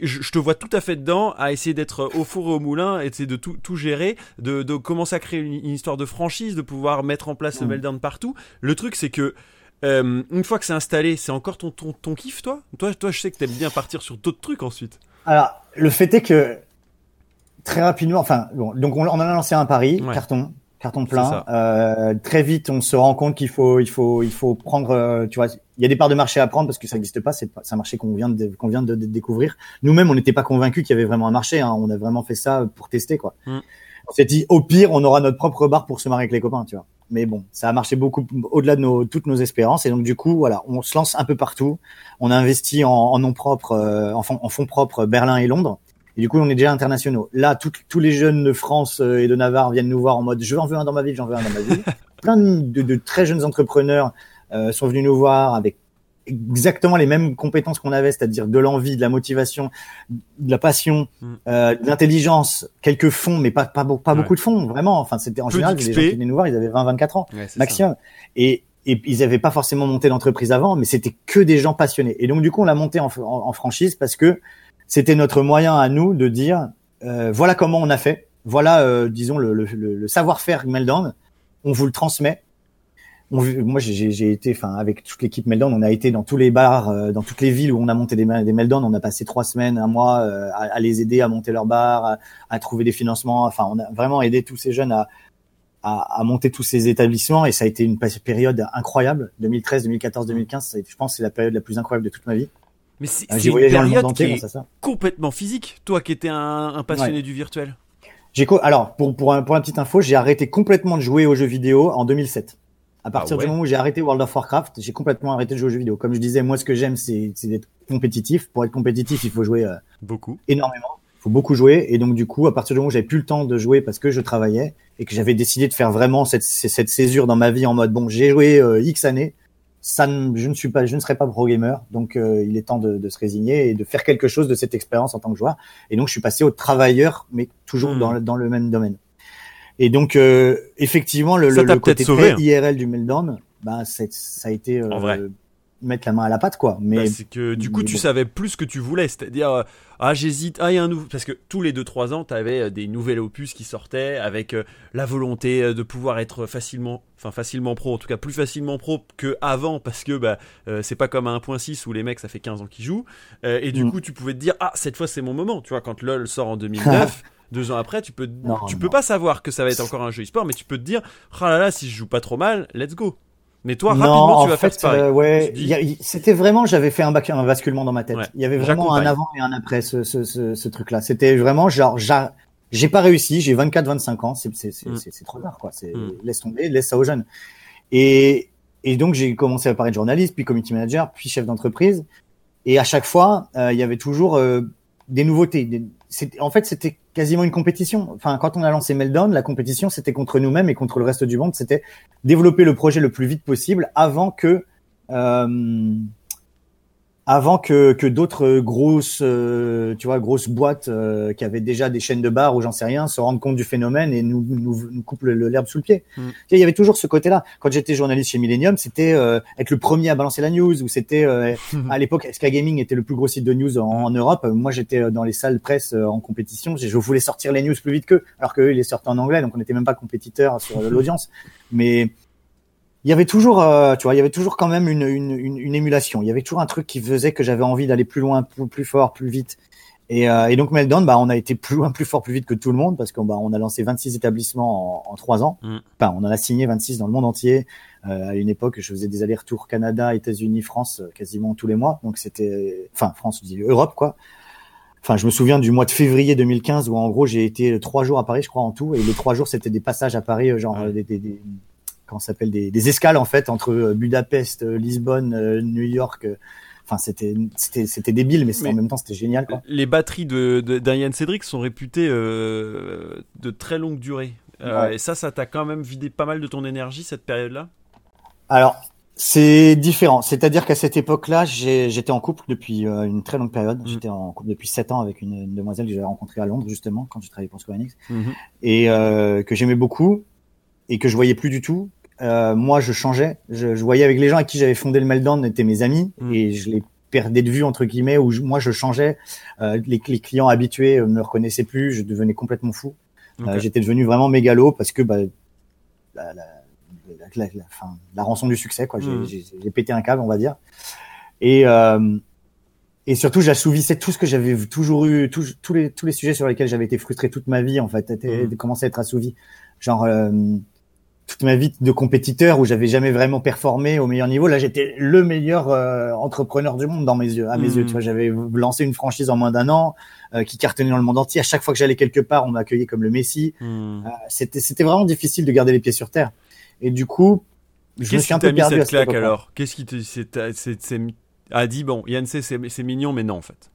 je te vois tout à fait dedans à essayer d'être au four et au moulin, et de tout, tout gérer, de, commencer à créer une, histoire de franchise, de pouvoir mettre en place le Meltdown partout. Le truc, c'est que euh, une fois que c'est installé, c'est encore ton, ton, ton kiff, toi? Toi, toi je sais que t'aimes bien partir sur d'autres trucs ensuite. Alors, le fait est que très rapidement, enfin, bon, donc on, en a lancé un pari, carton, carton plein. Euh, très vite, on se rend compte qu'il faut, il faut, il faut prendre, euh, tu vois, il y a des parts de marché à prendre parce que ça n'existe pas, c'est un marché qu'on vient de, qu'on vient de, découvrir. Nous-mêmes, on n'était pas convaincus qu'il y avait vraiment un marché. Hein, on a vraiment fait ça pour tester, quoi. Mm. On s'est dit, au pire, on aura notre propre bar pour se marier avec les copains, tu vois. Mais bon, ça a marché beaucoup au-delà de nos, toutes nos espérances. Et donc du coup, voilà, on se lance un peu partout. On a investi en, en nom propre, euh, en, fonds, propres Berlin et Londres. Et du coup, on est déjà internationaux. Là, tous les jeunes de France euh, et de Navarre viennent nous voir en mode je en veux un dans ma ville, j'en veux un dans ma ville. Plein de, de, très jeunes entrepreneurs euh, sont venus nous voir avec exactement les mêmes compétences qu'on avait, c'est-à-dire de l'envie, de la motivation, de la passion, mm. euh, de l'intelligence, quelques fonds, mais pas pas, pas beaucoup de fonds, vraiment. Enfin, c'était en général les gens qui venaient nous voir, ils avaient 20-24 ans maximum, et et ils n'avaient pas forcément monté l'entreprise avant, mais c'était que des gens passionnés. Et donc du coup, on l'a monté en, en, franchise parce que c'était notre moyen à nous de dire euh, voilà comment on a fait, voilà euh, disons le, le, le savoir-faire Meltdown, on vous le transmet moi j'ai été, enfin avec toute l'équipe Meltdown, on a été dans tous les bars, euh, dans toutes les villes où on a monté des, des Meltdown, on a passé trois semaines, un mois euh, à, les aider à monter leur bar, à, trouver des financements. Enfin, on a vraiment aidé tous ces jeunes à, à, monter tous ces établissements et ça a été une période incroyable. 2013, 2014, 2015, je pense c'est la période la plus incroyable de toute ma vie. Mais c'est euh, une période qui est complètement physique. Toi qui étais un, passionné du virtuel. J'ai alors pour pour un, pour une petite info, j'ai arrêté complètement de jouer aux jeux vidéo en 2007. À partir ah du moment où j'ai arrêté World of Warcraft, j'ai complètement arrêté de jouer aux jeux vidéo. Comme je disais, moi, ce que j'aime, c'est d'être compétitif. Pour être compétitif, il faut jouer euh, beaucoup, énormément. Il faut beaucoup jouer. Et donc, du coup, à partir du moment où j'avais plus le temps de jouer parce que je travaillais et que j'avais décidé de faire vraiment cette, cette césure dans ma vie en mode bon, j'ai joué euh, X années, ça, ne, je ne suis pas, je ne serai pas pro gamer. Donc, euh, il est temps de, de, se résigner et de faire quelque chose de cette expérience en tant que joueur. Et donc, je suis passé au travailleur, mais toujours hmm. dans, dans le même domaine. Et donc, euh, effectivement, le, le, côté très hein. IRL du Meltdown, bah, ça a été euh, mettre la main à la pâte, quoi. Mais bah, c'est que du coup, tu savais plus ce que tu voulais, c'est-à-dire euh, ah j'hésite, ah il y a un nouveau, parce que tous les 2-3 ans, tu avais des nouvelles opus qui sortaient avec la volonté de pouvoir être facilement, enfin facilement pro, en tout cas plus facilement pro que avant, parce que bah c'est pas comme à 1.6 où les mecs ça fait 15 ans qu'ils jouent, et du mm. coup tu pouvais te dire ah cette fois c'est mon moment, tu vois quand LoL sort en 2009. Deux ans après, tu peux, tu peux pas savoir que ça va être encore un jeu e-sport, mais tu peux te dire, oh là là, si je joue pas trop mal, let's go. Mais toi, rapidement, tu vas faire pareil. Euh, ouais, c'était vraiment, j'avais fait un, basculement dans ma tête. Il y avait vraiment un avant et un après ce, ce, ce, truc-là. C'était vraiment genre, j'ai pas réussi, j'ai 24, 25 ans, mm. c'est trop tard, quoi. Mm. laisse tomber, laisse ça aux jeunes. Et, et donc, j'ai commencé à parler de journaliste, puis community manager, puis chef d'entreprise. Et à chaque fois, euh, il y avait toujours euh, des nouveautés. Des, en fait, c'était quasiment une compétition. Enfin, quand on a lancé Meltdown, la compétition, c'était contre nous-mêmes et contre le reste du monde. C'était développer le projet le plus vite possible avant que euh, avant que, que d'autres grosses, euh, tu vois, grosses boîtes euh, qui avaient déjà des chaînes de bars ou j'en sais rien se rendent compte du phénomène et nous, nous, nous coupent l'herbe sous le pied. Mm. Il y avait toujours ce côté-là. Quand j'étais journaliste chez Millennium, c'était euh, être le premier à balancer la news ou c'était à l'époque SK Gaming était le plus gros site de news en, en Europe. Moi, j'étais dans les salles presse en compétition. Je voulais sortir les news plus vite qu'eux, alors qu'eux ils les sortaient en anglais, donc on n'était même pas compétiteurs sur l'audience. Mais il y avait toujours, euh, tu vois, il y avait toujours quand même une, une, une, une, émulation. Il y avait toujours un truc qui faisait que j'avais envie d'aller plus loin, plus, plus, fort, plus vite. Et, euh, et donc Meltdown, bah, on a été plus loin, plus fort, plus vite que tout le monde parce qu'on bah, on a lancé 26 établissements en, trois ans. Mm. Enfin, on en a signé 26 dans le monde entier. Euh, à une époque, je faisais des allers-retours Canada, États-Unis, France euh, quasiment tous les mois. Donc c'était, enfin France, je dis Europe quoi. Enfin, je me souviens du mois de février 2015 où en gros j'ai été trois jours à Paris, je crois en tout, et les trois jours c'était des passages à Paris, euh, genre Ouais. des, des, des comment s'appelle des, des escales en fait entre euh, Budapest, euh, Lisbonne, euh, New York. Enfin, c'était c'était débile, mais, en même temps c'était génial quoi. Les batteries de, Yann Cédric sont réputées euh, de très longue durée. Euh. Et ça, ça t'a quand même vidé pas mal de ton énergie cette période-là? Alors, c'est différent. C'est-à-dire qu'à cette époque-là, j'ai- j'étais en couple depuis euh, une très longue période. Mhm. J'étais en couple depuis sept ans avec une, une demoiselle que j'avais rencontrée à Londres, justement, quand je travaillais pour Square Enix, et euh, que j'aimais beaucoup et que je voyais plus du tout. Euh, moi, je changeais. Je, je voyais avec les gens avec qui j'avais fondé le Meltdown étaient mes amis Mhm. et je les perdais de vue entre guillemets. Où je- moi, je changeais. Euh, les, les clients habitués euh, me reconnaissaient plus. Je devenais complètement fou. Euh, J'étais devenu vraiment mégalo parce que bah, la, la, la, la, la rançon du succès, quoi. J'ai j'ai pété un câble, on va dire. Et euh, et surtout, j'assouvissais tout ce que j'avais toujours eu, tous tous les tous les sujets sur lesquels j'avais été frustré toute ma vie, en fait, étaient, Mhm. commençaient à être assouvis. Genre euh, toute ma vie de compétiteur où j'avais jamais vraiment performé au meilleur niveau. Là, j'étais le meilleur euh, entrepreneur du monde dans mes yeux, à mes yeux. Tu vois, j'avais lancé une franchise en moins d'un an euh, qui cartonnait dans le monde entier. À chaque fois que j'allais quelque part, on m'accueillait comme le Messi. Hmm. Euh, c'était c'était vraiment difficile de garder les pieds sur terre. Et du coup, je me Qu'est-ce suis qui un peu mis perdu à cette claque alors? Qu'est-ce qui te c'est, c'est, c'est- a dit bon Yann c'est, c'est mignon mais non en fait.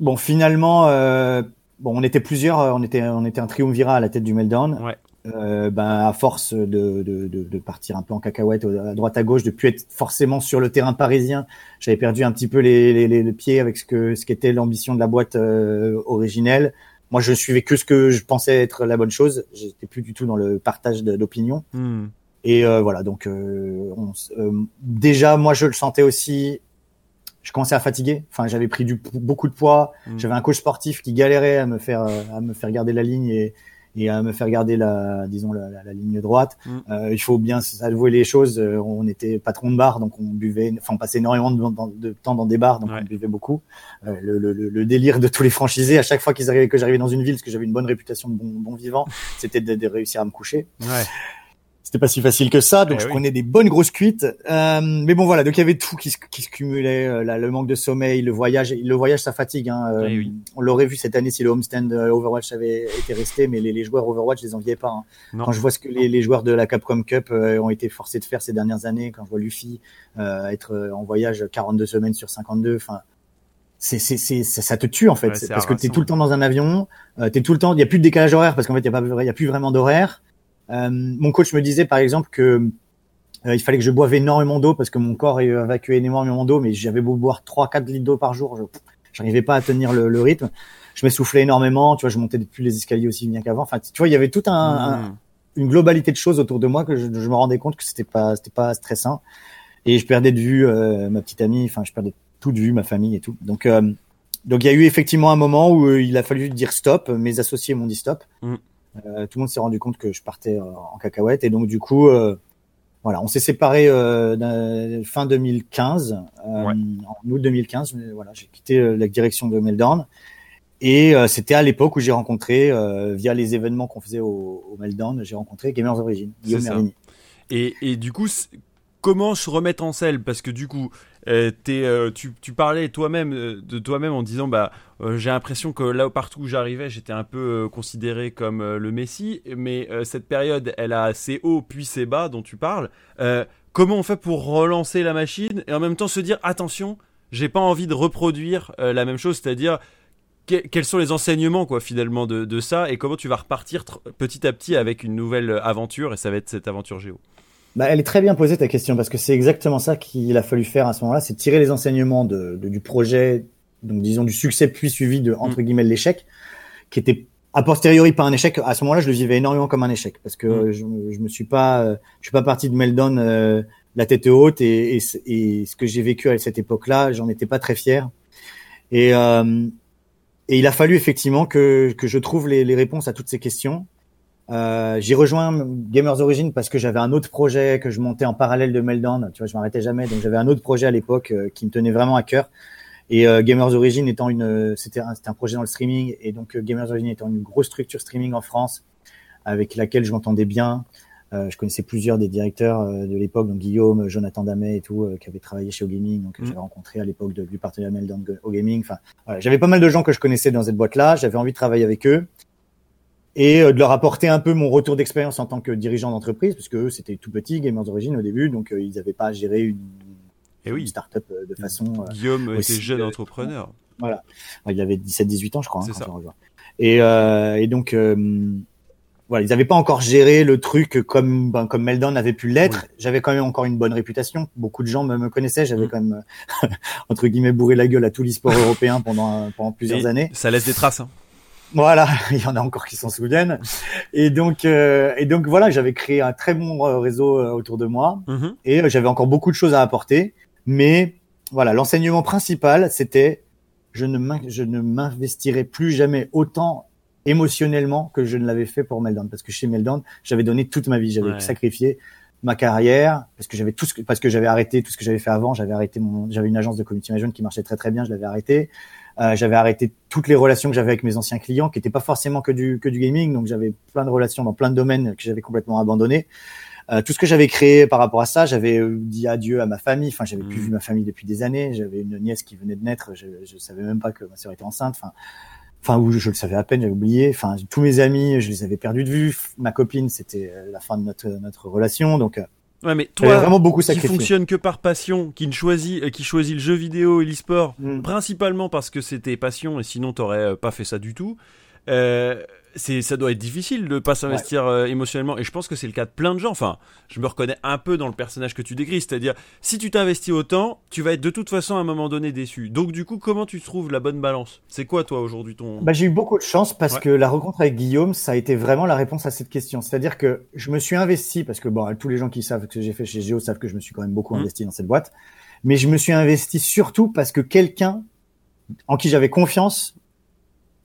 Bon, finalement, euh, bon, on était plusieurs, euh, on était on était un triumvirat à la tête du Meltdown. Ouais. Euh, ben à force de, de, de, de partir un peu en cacahuète à droite à gauche, de plus être forcément sur le terrain parisien, j'avais perdu un petit peu les, les, les, les pieds avec ce que ce qu'était l'ambition de la boîte euh, originelle. Moi, je suivais que ce que je pensais être la bonne chose. J'étais plus du tout dans le partage d'opinion. Hmm. Et euh, voilà, donc euh, on euh, déjà, moi, je le sentais aussi. Je commençais à fatiguer. Enfin, j'avais pris du beaucoup de poids. Mm. J'avais un coach sportif qui galérait à me faire euh, à me faire garder la ligne et, et à me faire garder la disons la, la- la ligne droite. Mm. Euh, il faut bien avouer les choses. euh, On était patron de bar, donc on buvait. Enfin, on passait énormément de, de temps dans des bars, donc Ouais. on buvait beaucoup. Euh, le, le- le- le délire de tous les franchisés, à chaque fois qu'ils arrivaient, que j'arrivais dans une ville, parce que j'avais une bonne réputation de bon, bon vivant, c'était de, de réussir à me coucher Ouais. C'était pas si facile que ça, donc Eh je oui. prenais des bonnes grosses cuites. Euh, mais bon voilà, donc il y avait tout qui se, qui se cumulait, euh, là, le manque de sommeil, le voyage, le voyage ça fatigue. Hein, euh, Eh oui. On l'aurait vu cette année si le homestand euh, Overwatch avait été resté, mais les, les joueurs Overwatch je les enviais pas. hein. Quand je vois ce que les, les joueurs de la Capcom Cup euh, ont été forcés de faire ces dernières années, quand je vois Luffy euh, être en voyage 42 semaines sur 52, enfin c'est c'est c'est ça, te tue en fait Ouais, parce que t'es tout le temps dans un avion euh, t'es tout le temps il y a plus de décalage horaire parce qu'en fait il y a pas y a plus vraiment d'horaire mon coach me disait par exemple que euh, il fallait que je boive énormément d'eau parce que mon corps évacuait énormément d'eau mais j'avais beau boire 3 4 litres d'eau par jour je j'arrivais pas à tenir le, le rythme. Je m'essoufflais énormément tu vois je montais plus les escaliers aussi bien qu'avant. Enfin tu vois il y avait tout un, un- Hmm. une globalité de choses autour de moi que je, je me rendais compte que c'était pas c'était pas stressant et je perdais de vue euh, ma petite amie enfin je perdais tout de vue ma famille et tout. Donc euh, donc il y a eu effectivement un moment où euh, il a fallu dire stop. Mes associés m'ont dit stop. Mm. Euh, tout le monde s'est rendu compte que je partais euh, en cacahuète et donc du coup euh, voilà on s'est séparés euh, fin 2015 euh, Ouais. en août 2015 mais voilà j'ai quitté euh, la direction de Meltdown et euh, c'était à l'époque où j'ai rencontré, euh, via les événements qu'on faisait au, au Meltdown, j'ai rencontré Gamers Origin, Guillaume. Merlini. Et, et du coup, comment se remettre en selle? Parce que du coup, euh, euh, tu, parlais toi-même euh, de toi-même en disant bah j'ai l'impression que là partout où j'arrivais, j'étais un peu considéré comme le Messi. Mais cette période, elle a ses hauts puis ses bas dont tu parles. Comment on fait pour relancer la machine et en même temps se dire attention, j'ai pas envie de reproduire la même chose, c'est-à-dire que- quels sont les enseignements quoi finalement de, de ça et comment tu vas repartir petit à petit avec une nouvelle aventure et ça va être cette aventure géo? Bah, elle est très bien posée ta question parce que c'est exactement ça qu'il a fallu faire à ce moment-là, c'est tirer les enseignements de, de, du projet, donc disons du succès puis suivi de entre Mm. guillemets l'échec, qui était a posteriori pas un échec. À ce moment-là, je le vivais énormément comme un échec parce que Mm. je, je me suis pas, euh, je suis pas parti de Meldon euh, la tête haute et, et, et ce que j'ai vécu à cette époque-là, j'en étais pas très fier. Et, euh, et il a fallu effectivement que, que je trouve les, les réponses à toutes ces questions. Euh, j'ai rejoint Gamers Origin parce que j'avais un autre projet que je montais en parallèle de Meltdown. Tu vois, je m'arrêtais jamais, donc j'avais un autre projet à l'époque euh, qui me tenait vraiment à cœur. Et euh, Gamers Origin étant une, c'était un, un projet dans le streaming, et donc euh, Gamers Origin étant une grosse structure streaming en France avec laquelle je m'entendais bien. Euh, je connaissais plusieurs des directeurs euh, de l'époque, donc Guillaume, Jonathan Damet et tout, euh, qui avaient travaillé chez OGaming, donc que Mm. j'avais rencontré à l'époque de, du partenariat Meltdown au Gaming. Enfin, voilà, j'avais pas mal de gens que je connaissais dans cette boîte-là. J'avais envie de travailler avec eux et euh, de leur apporter un peu mon retour d'expérience en tant que dirigeant d'entreprise, parce que eux c'était tout petit, Gamers d'origine au début, donc euh, ils n'avaient pas à gérer une, Et une oui, start-up euh, de façon. euh, Guillaume était jeune entrepreneur. ouais, il avait 17-18 ans, je crois. hein, quand ça. Et, euh, et donc euh, voilà, ils n'avaient pas encore géré le truc comme ben, comme Meldon avait pu l'être. J'avais quand même encore une bonne réputation. Beaucoup de gens me, me connaissaient. J'avais Mm. quand même entre guillemets bourré la gueule à tout l'e-sport européen pendant pendant plusieurs Et années. Ça laisse des traces. Hein. Voilà, il y en a encore qui s'en souviennent. Et donc, euh, et donc voilà, j'avais créé un très bon euh, réseau euh, autour de moi Mhm. et euh, j'avais encore beaucoup de choses à apporter. Mais voilà, l'enseignement principal, c'était je ne m'in- je ne m'investirai plus jamais autant émotionnellement que je ne l'avais fait pour Meldon parce que chez Meldon, j'avais donné toute ma vie, j'avais Ouais. sacrifié ma carrière parce que j'avais tout ce que, parce que j'avais arrêté tout ce que j'avais fait avant, j'avais arrêté mon j'avais une agence de community management qui marchait très très bien, je l'avais arrêté. Euh, j'avais arrêté toutes les relations que j'avais avec mes anciens clients, qui n'étaient pas forcément que du que du gaming. Donc j'avais plein de relations dans plein de domaines que j'avais complètement abandonnés. Euh, tout ce que j'avais créé par rapport à ça, j'avais euh, dit adieu à ma famille. Enfin, j'avais plus Mhm. vu ma famille depuis des années. J'avais une nièce qui venait de naître. Je, je savais même pas que ma sœur était enceinte. Enfin, enfin, ou je le savais à peine. J'avais oublié. Enfin, tous mes amis, je les avais perdus de vue. Ma copine, c'était euh, la fin de notre notre relation. Donc, euh, Ouais, mais toi, vraiment beaucoup qui fonctionne que par passion, qui ne choisit, euh, qui choisit le jeu vidéo et l'e-sport Mm. principalement parce que c'était passion et sinon t'aurais euh, pas fait ça du tout. Euh, c'est, ça doit être difficile de pas s'investir euh, émotionnellement et je pense que c'est le cas de plein de gens. Enfin, je me reconnais un peu dans le personnage que tu décris, c'est-à-dire si tu t'investis autant, tu vas être de toute façon à un moment donné déçu. Donc du coup, comment tu trouves la bonne balance? C'est quoi toi aujourd'hui ton Bah, j'ai eu beaucoup de chance parce Ouais. que la rencontre avec Guillaume, ça a été vraiment la réponse à cette question. C'est-à-dire que je me suis investi, parce que bon, tous les gens qui savent que j'ai fait chez Géo savent que je me suis quand même beaucoup Mhm. investi dans cette boîte, mais je me suis investi surtout parce que quelqu'un en qui j'avais confiance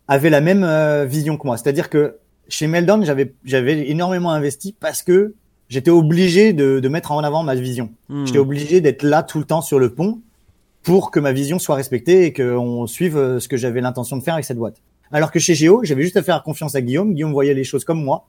avait la même euh, vision que moi. C'est-à-dire que chez Meldon, j'avais j'avais énormément investi parce que j'étais obligé de, de mettre en avant ma vision. Hmm. J'étais obligé d'être là tout le temps sur le pont pour que ma vision soit respectée et qu'on suive euh, ce que j'avais l'intention de faire avec cette boîte. Alors que chez Géo, j'avais juste à faire confiance à Guillaume. Guillaume voyait les choses comme moi.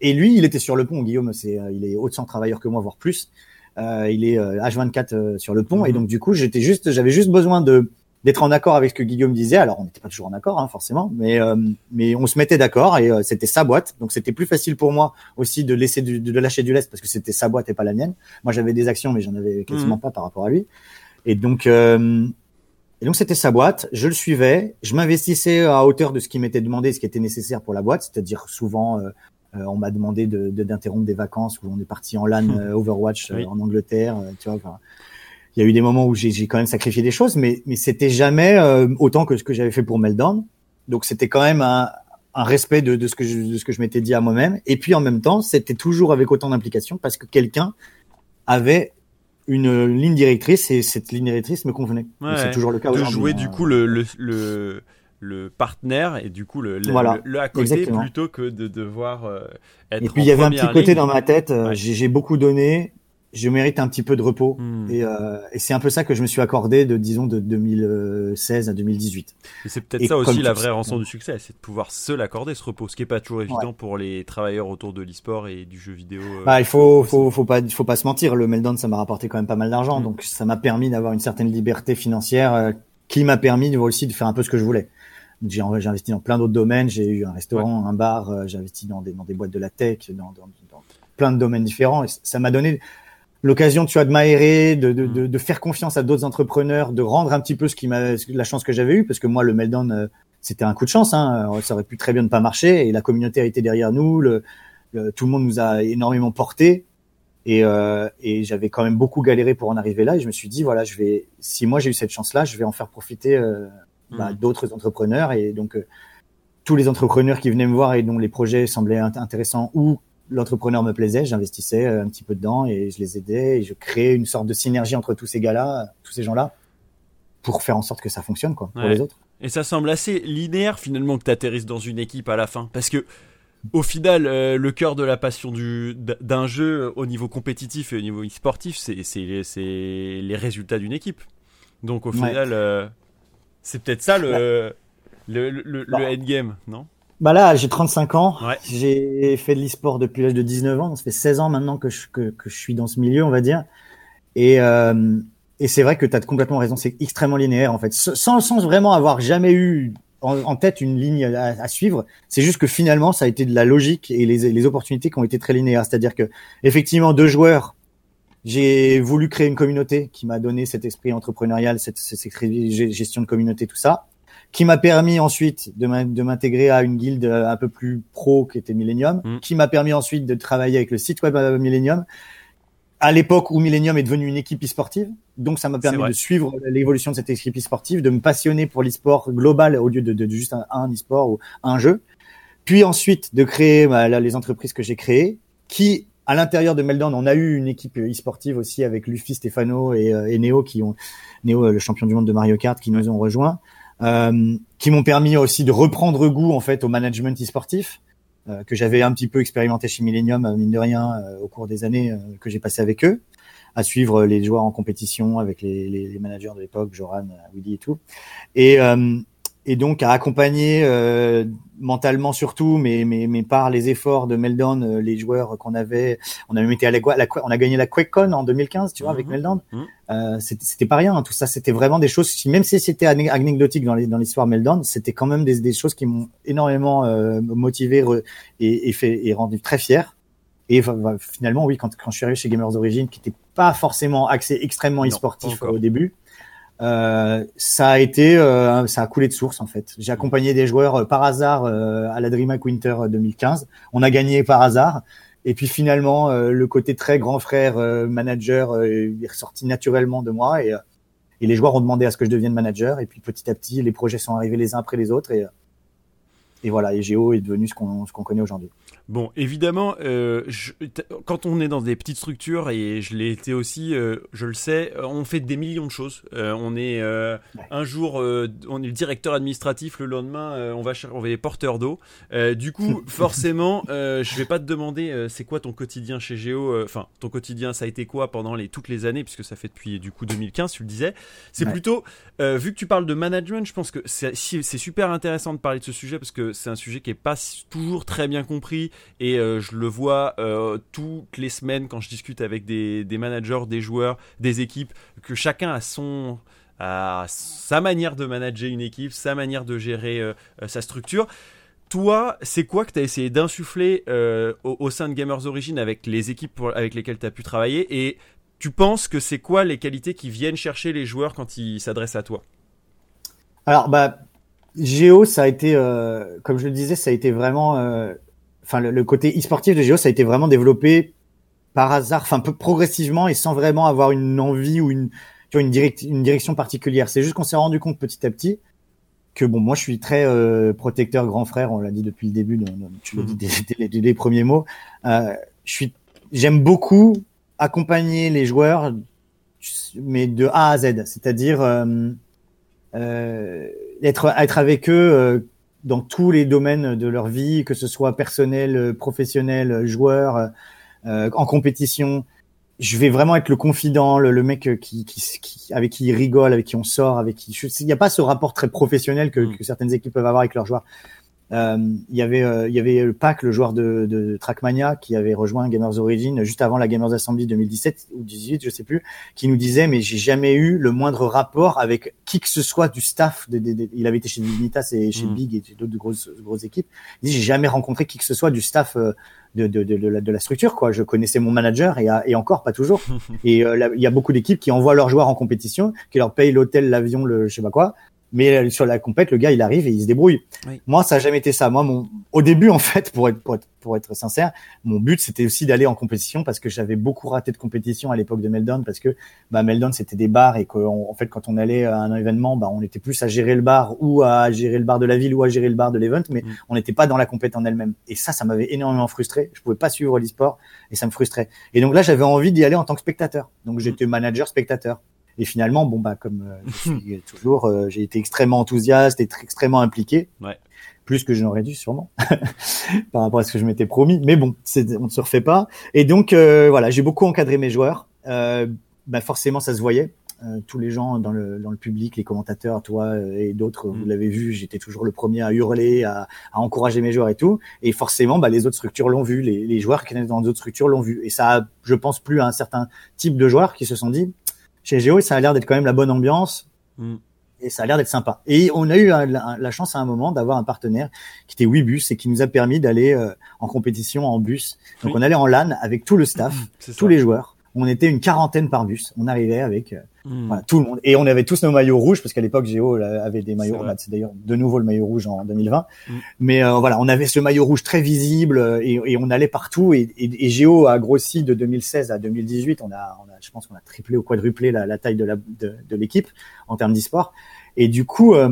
Et lui, il était sur le pont. Guillaume, c'est, euh, il est autant travailleur que moi, voire plus. Euh, il est euh, H24 euh, sur le pont. Mhm. Et donc, du coup, j'étais juste, j'avais juste besoin de, d'être en accord avec ce que Guillaume disait. Alors, on n'était pas toujours en accord, hein, forcément, mais, euh, mais on se mettait d'accord et euh, c'était sa boîte. Donc, c'était plus facile pour moi aussi de laisser du, de lâcher du lest parce que c'était sa boîte et pas la mienne. Moi, j'avais des actions, mais j'en avais quasiment Mhm. pas par rapport à lui. Et donc, euh, et donc c'était sa boîte. Je le suivais. Je m'investissais à hauteur de ce qui m'était demandé, ce qui était nécessaire pour la boîte. C'est-à-dire souvent, euh, euh, on m'a demandé de de- d'interrompre des vacances où on est parti en LAN euh, Overwatch euh, Oui. en Angleterre. tu vois. Il y a eu des moments où j'ai quand même sacrifié des choses, mais mais c'était jamais euh, autant que ce que j'avais fait pour Meltdown. Donc c'était quand même un un respect de, de ce que je, de ce que je m'étais dit à moi-même. Et puis en même temps, c'était toujours avec autant d'implication parce que quelqu'un avait une ligne directrice et cette ligne directrice me convenait. Ouais, c'est toujours le cas de jouer du coup le, le, le, le partenaire et du coup le, le, Voilà, le, à côté exactement. plutôt que de devoir euh, être Et puis il y avait un petit côté dans ma tête. euh, Ouais. J'ai beaucoup donné. Je mérite un petit peu de repos. Hmm. Et, euh, et c'est un peu ça que je me suis accordé de disons de 2016 à 2018. Et c'est peut-être ça aussi la vraie rançon du succès, c'est de pouvoir se l'accorder ce repos, ce qui est pas toujours évident pour les travailleurs autour de l'e-sport et du jeu vidéo. euh. Bah, il faut, faut, faut pas, faut pas se mentir. Le Meldon, ça m'a rapporté quand même pas mal d'argent, Mm. donc ça m'a permis d'avoir une certaine liberté financière euh, qui m'a permis de- aussi de faire un peu ce que je voulais. J'ai investi dans plein d'autres domaines. J'ai eu un restaurant, un bar. euh, J'ai investi dans des, dans des boîtes de la tech, dans, dans, dans plein de domaines différents. Et ça m'a donné l'occasion, tu vois, de m'aérer, de, de, Mm. de, de faire confiance à d'autres entrepreneurs, de rendre un petit peu ce qui m'a, la chance que j'avais eue, parce que moi, le Meldon, euh, c'était un coup de chance. Hein. Euh, Ça aurait pu très bien ne pas marcher, et la communauté a été derrière nous. Le, le- tout le monde nous a énormément porté. Et, euh, et j'avais quand même beaucoup galéré pour en arriver là. Et je me suis dit, voilà, je vais, si moi j'ai eu cette chance-là, je vais en faire profiter euh, bah, Mhm. d'autres entrepreneurs. Et donc, euh, tous les entrepreneurs qui venaient me voir et dont les projets semblaient int- intéressants ou l'entrepreneur me plaisait, j'investissais euh, un petit peu dedans et je les aidais et je créais une sorte de synergie entre tous ces gars-là, tous ces gens-là, pour faire en sorte que ça fonctionne, quoi, pour Ouais. les autres. Et ça semble assez linéaire finalement que tu atterrisses dans une équipe à la fin. Parce que au final, euh, le cœur de la passion du- d'un jeu euh, au niveau compétitif et au niveau sportif, c'est c'est- c'est les résultats d'une équipe. Donc au Ouais. final, euh, c'est peut-être ça le, le, le, le Bah. endgame, non? Bah là, j'ai 35 ans. Ouais. J'ai fait de l'e-sport depuis l'âge de 19 ans. Ça fait 16 ans maintenant que je, que, que je suis dans ce milieu, on va dire. Et, euh, et c'est vrai que tu as complètement raison. C'est extrêmement linéaire, en fait. Sans, sans vraiment avoir jamais eu en, en tête une ligne à, à suivre. C'est juste que finalement, ça a été de la logique et les, les opportunités qui ont été très linéaires. C'est-à-dire que, effectivement, deux joueurs, j'ai voulu créer une communauté qui m'a donné cet esprit entrepreneurial, cette, cette, cette gestion de communauté, tout ça qui m'a permis ensuite de m'in- de m'intégrer à une guilde euh, un peu plus pro qui était Millennium, Mm. qui m'a permis ensuite de travailler avec le site web euh, Millennium. À l'époque où Millennium est devenu une équipe e-sportive, donc ça m'a permis de suivre l'évolution de cette équipe e-sportive, de me passionner pour l'e-sport global au lieu de, de, de juste un, un e-sport ou un jeu. Puis ensuite de créer bah, là, les entreprises que j'ai créées, qui à l'intérieur de Meltdown, on a eu une équipe e-sportive aussi avec Luffy, Stefano et, euh, et Neo qui ont Neo, le champion du monde de Mario Kart, qui nous ont rejoints qui m'ont permis aussi de reprendre goût en fait au management e-sportif euh, que j'avais un petit peu expérimenté chez Millennium euh, mine de rien euh, au cours des années euh, que j'ai passé avec eux à suivre les joueurs en compétition avec les, les, les managers de l'époque Joran, euh, Willy et tout. Et euh, et donc à accompagner euh, mentalement surtout mais, mais mais par les efforts de Meltdown euh, les joueurs qu'on avait on avait été à la, la, on a gagné la QuakeCon en 2015 tu vois avec Mhm. Meltdown Mhm. euh, c'était pas rien hein, tout ça c'était vraiment des choses même si c'était anecdotique dans les- dans l'histoire Meltdown c'était quand même des, des choses qui m'ont énormément euh, motivé re- et, et fait et rendu très fier et finalement oui quand quand je suis arrivé chez Gamers Origin qui était pas forcément axé extrêmement e-sportif au début euh, ça a été, euh, ça a coulé de source en fait. J'ai accompagné des joueurs euh, par hasard euh, à la DreamHack Winter 2015. On a gagné par hasard. Et puis finalement, euh, le côté très grand frère manager est ressorti naturellement de moi et, et les joueurs ont demandé à ce que je devienne manager. Et puis petit à petit, les projets sont arrivés les uns après les autres et, et voilà. Et Géo est devenu ce qu'on ce qu'on connaît aujourd'hui. Bon, évidemment, euh, je- quand on est dans des petites structures, et je l'ai été aussi, euh, je le sais, euh, on fait des millions de choses. Euh, on est un jour, on est le directeur administratif, le lendemain, on va on va les porteurs d'eau. Du coup, forcément, je vais pas te demander c'est quoi ton quotidien chez Géo. Enfin, ton quotidien, ça a été quoi pendant les toutes les années, puisque ça fait depuis du coup 2015, tu le disais. C'est Ouais. plutôt, vu que tu parles de management, je pense que c'est super intéressant de parler de ce sujet parce que c'est un sujet qui est pas toujours très bien compris et euh, je le vois euh, toutes les semaines quand je discute avec des, managers, des joueurs, des équipes, que chacun a son sa manière de manager une équipe, sa manière de gérer euh, sa structure. Toi, c'est quoi que tu as essayé d'insuffler au, sein de Gamers Origin avec les équipes avec lesquelles tu as pu travailler? Et tu penses que c'est quoi les qualités qui viennent chercher les joueurs quand ils s'adressent à toi? Alors, bah, Géo, ça a été, comme je le disais, ça a été vraiment, enfin, le, le côté e-sportif de Géo, ça a été vraiment développé par hasard, enfin, peu- progressivement et sans vraiment avoir une envie ou une, tu vois, une, direct, une direction particulière. C'est juste qu'on s'est rendu compte petit à petit que bon, moi, je suis très euh, protecteur, grand frère, on l'a dit depuis le début, dans- dans- tu l'as dit dès, dès dès les premiers mots. Euh, je suis, j'aime beaucoup accompagner les joueurs, mais de A à Z, c'est-à-dire euh, euh, être être avec eux euh, dans tous les domaines de leur vie, que ce soit personnel, euh, professionnel, euh, joueur, euh, euh, en compétition. Je vais vraiment être le confident, le, le mec qui, qui, qui, avec qui il rigole, avec qui on sort, avec qui. Il n'y a pas ce rapport très professionnel que, Mm. que certaines équipes peuvent avoir avec leurs joueurs. Euh, il y avait euh, il y avait le Pac, le joueur de, de Trackmania, qui avait rejoint Gamers Origin juste avant la Gamers Assembly 2017 ou 18, je sais plus, qui nous disait mais j'ai jamais eu le moindre rapport avec qui que ce soit du staff. De, il avait été chez Dignitas et chez Mm. Big et d'autres grosses grosses équipes. Il dit j'ai jamais rencontré qui que ce soit du staff euh, de, de, de, la, de la structure quoi. Je connaissais mon manager et, et encore pas toujours. et euh, il y a beaucoup d'équipes qui envoient leurs joueurs en compétition, qui leur payent l'hôtel, l'avion, le je sais pas quoi. Mais euh, sur la compète, le gars, il arrive et il se débrouille. Moi, ça a jamais été ça. Moi, mon, au début, en fait, pour être, pour être, pour être sincère, mon but, c'était aussi d'aller en compétition parce que j'avais beaucoup raté de compétition à l'époque de Meldon parce que, bah, Meldon, c'était des bars et qu'en en fait, quand on allait à un événement, bah, on était plus à gérer le bar ou à gérer le bar de la ville ou à gérer le bar de l'event, mais mm. on n'était pas dans la compète en elle-même. Et ça, ça m'avait énormément frustré. Je pouvais pas suivre l'e-sport et ça me frustrait. Et donc là, j'avais envie d'y aller en tant que spectateur. Donc j'étais manager spectateur. Et finalement, bon bah comme euh, je suis toujours, euh, j'ai été extrêmement enthousiaste et extrêmement impliqué. Ouais. Plus que je n'aurais dû sûrement par rapport à ce que je m'étais promis. Mais bon, on ne se refait pas. Et donc euh, voilà, j'ai beaucoup encadré mes joueurs. bah forcément, ça se voyait. tous les gens dans le, dans le public, les commentateurs, toi et d'autres, vous mm. l'avez vu, j'étais toujours le premier à hurler, à, à, encourager mes joueurs et tout. Et forcément, bah, les autres structures l'ont vu, les, les joueurs qui étaient dans d'autres structures l'ont vu. Et ça, a, je pense plus à un certain type de joueurs qui se sont dit, chez Géo, ça a l'air d'être quand même la bonne ambiance. Mm. Et ça a l'air d'être sympa. Et on a eu la, chance à un moment d'avoir un partenaire qui était Webus et qui nous a permis d'aller euh, en compétition en bus. Donc on allait en LAN avec tout le staff, tous les joueurs. On était une quarantaine par bus. On arrivait avec euh, Hmm. Voilà, tout le monde. Et on avait tous nos maillots rouges parce qu'à l'époque Géo avait des maillots. C'est d'ailleurs de nouveau le maillot rouge en 2020. Hmm. Mais euh, voilà, on avait ce maillot rouge très visible euh, et, et on allait partout. Et, et, et, Géo a grossi de 2016 à 2018. On a, on a je pense qu'on a triplé ou quadruplé la, la taille de la de, de l'équipe en termes d'e-sport. Et du coup, euh,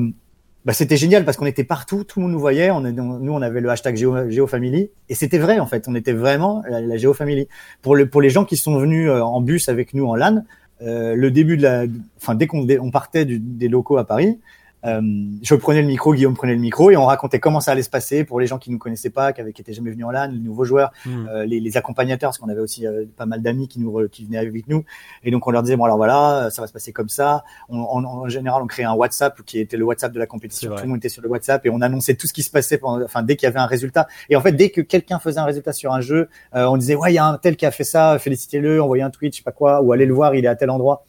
bah, c'était génial parce qu'on était partout, tout le monde nous voyait. On, nous, on avait le hashtag Géo, GeoFamily et c'était vrai en fait. On était vraiment la, la GeoFamily. Pour le pour les gens qui sont venus en bus avec nous en LAN, euh, le début de la, enfin dès qu'on on partait des locaux à Paris, euh, je prenais le micro, Guillaume prenait le micro et on racontait comment ça allait se passer pour les gens qui ne nous connaissaient pas, qui avaient qui étaient jamais venus en LAN, les nouveaux joueurs, hmm. euh, les, les, accompagnateurs, parce qu'on avait aussi euh, pas mal d'amis qui nous qui venaient avec nous. Et donc on leur disait bon alors voilà, ça va se passer comme ça. On, en général, on créait un WhatsApp qui était le WhatsApp de la compétition. Tout le monde était sur le WhatsApp et on annonçait tout ce qui se passait, pendant, enfin dès qu'il y avait un résultat. Et en fait, dès que quelqu'un faisait un résultat sur un jeu, on disait ouais il y a un tel qui a fait ça, félicitez-le, envoyez un tweet, je sais pas quoi, ou allez le voir, il est à tel endroit.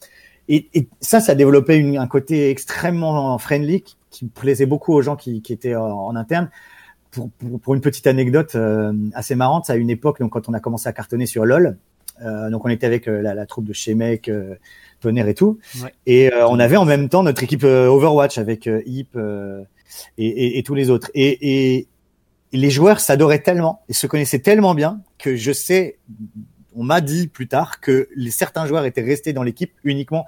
Et, et, ça, ça développait une, un côté extrêmement friendly qui, plaisait beaucoup aux gens qui, qui étaient en, interne. Pour, pour, pour, une petite anecdote euh, assez marrante, à une époque, donc quand on a commencé à cartonner sur LoL, euh, donc on était avec euh, la, la, troupe de Shemek, euh, Tonnerre et tout, ouais. et on avait en même temps notre équipe Overwatch avec Hip et, et, et, tous les autres. Et, et les joueurs s'adoraient tellement et se connaissaient tellement bien que je sais on m'a dit plus tard que les, certains joueurs étaient restés dans l'équipe uniquement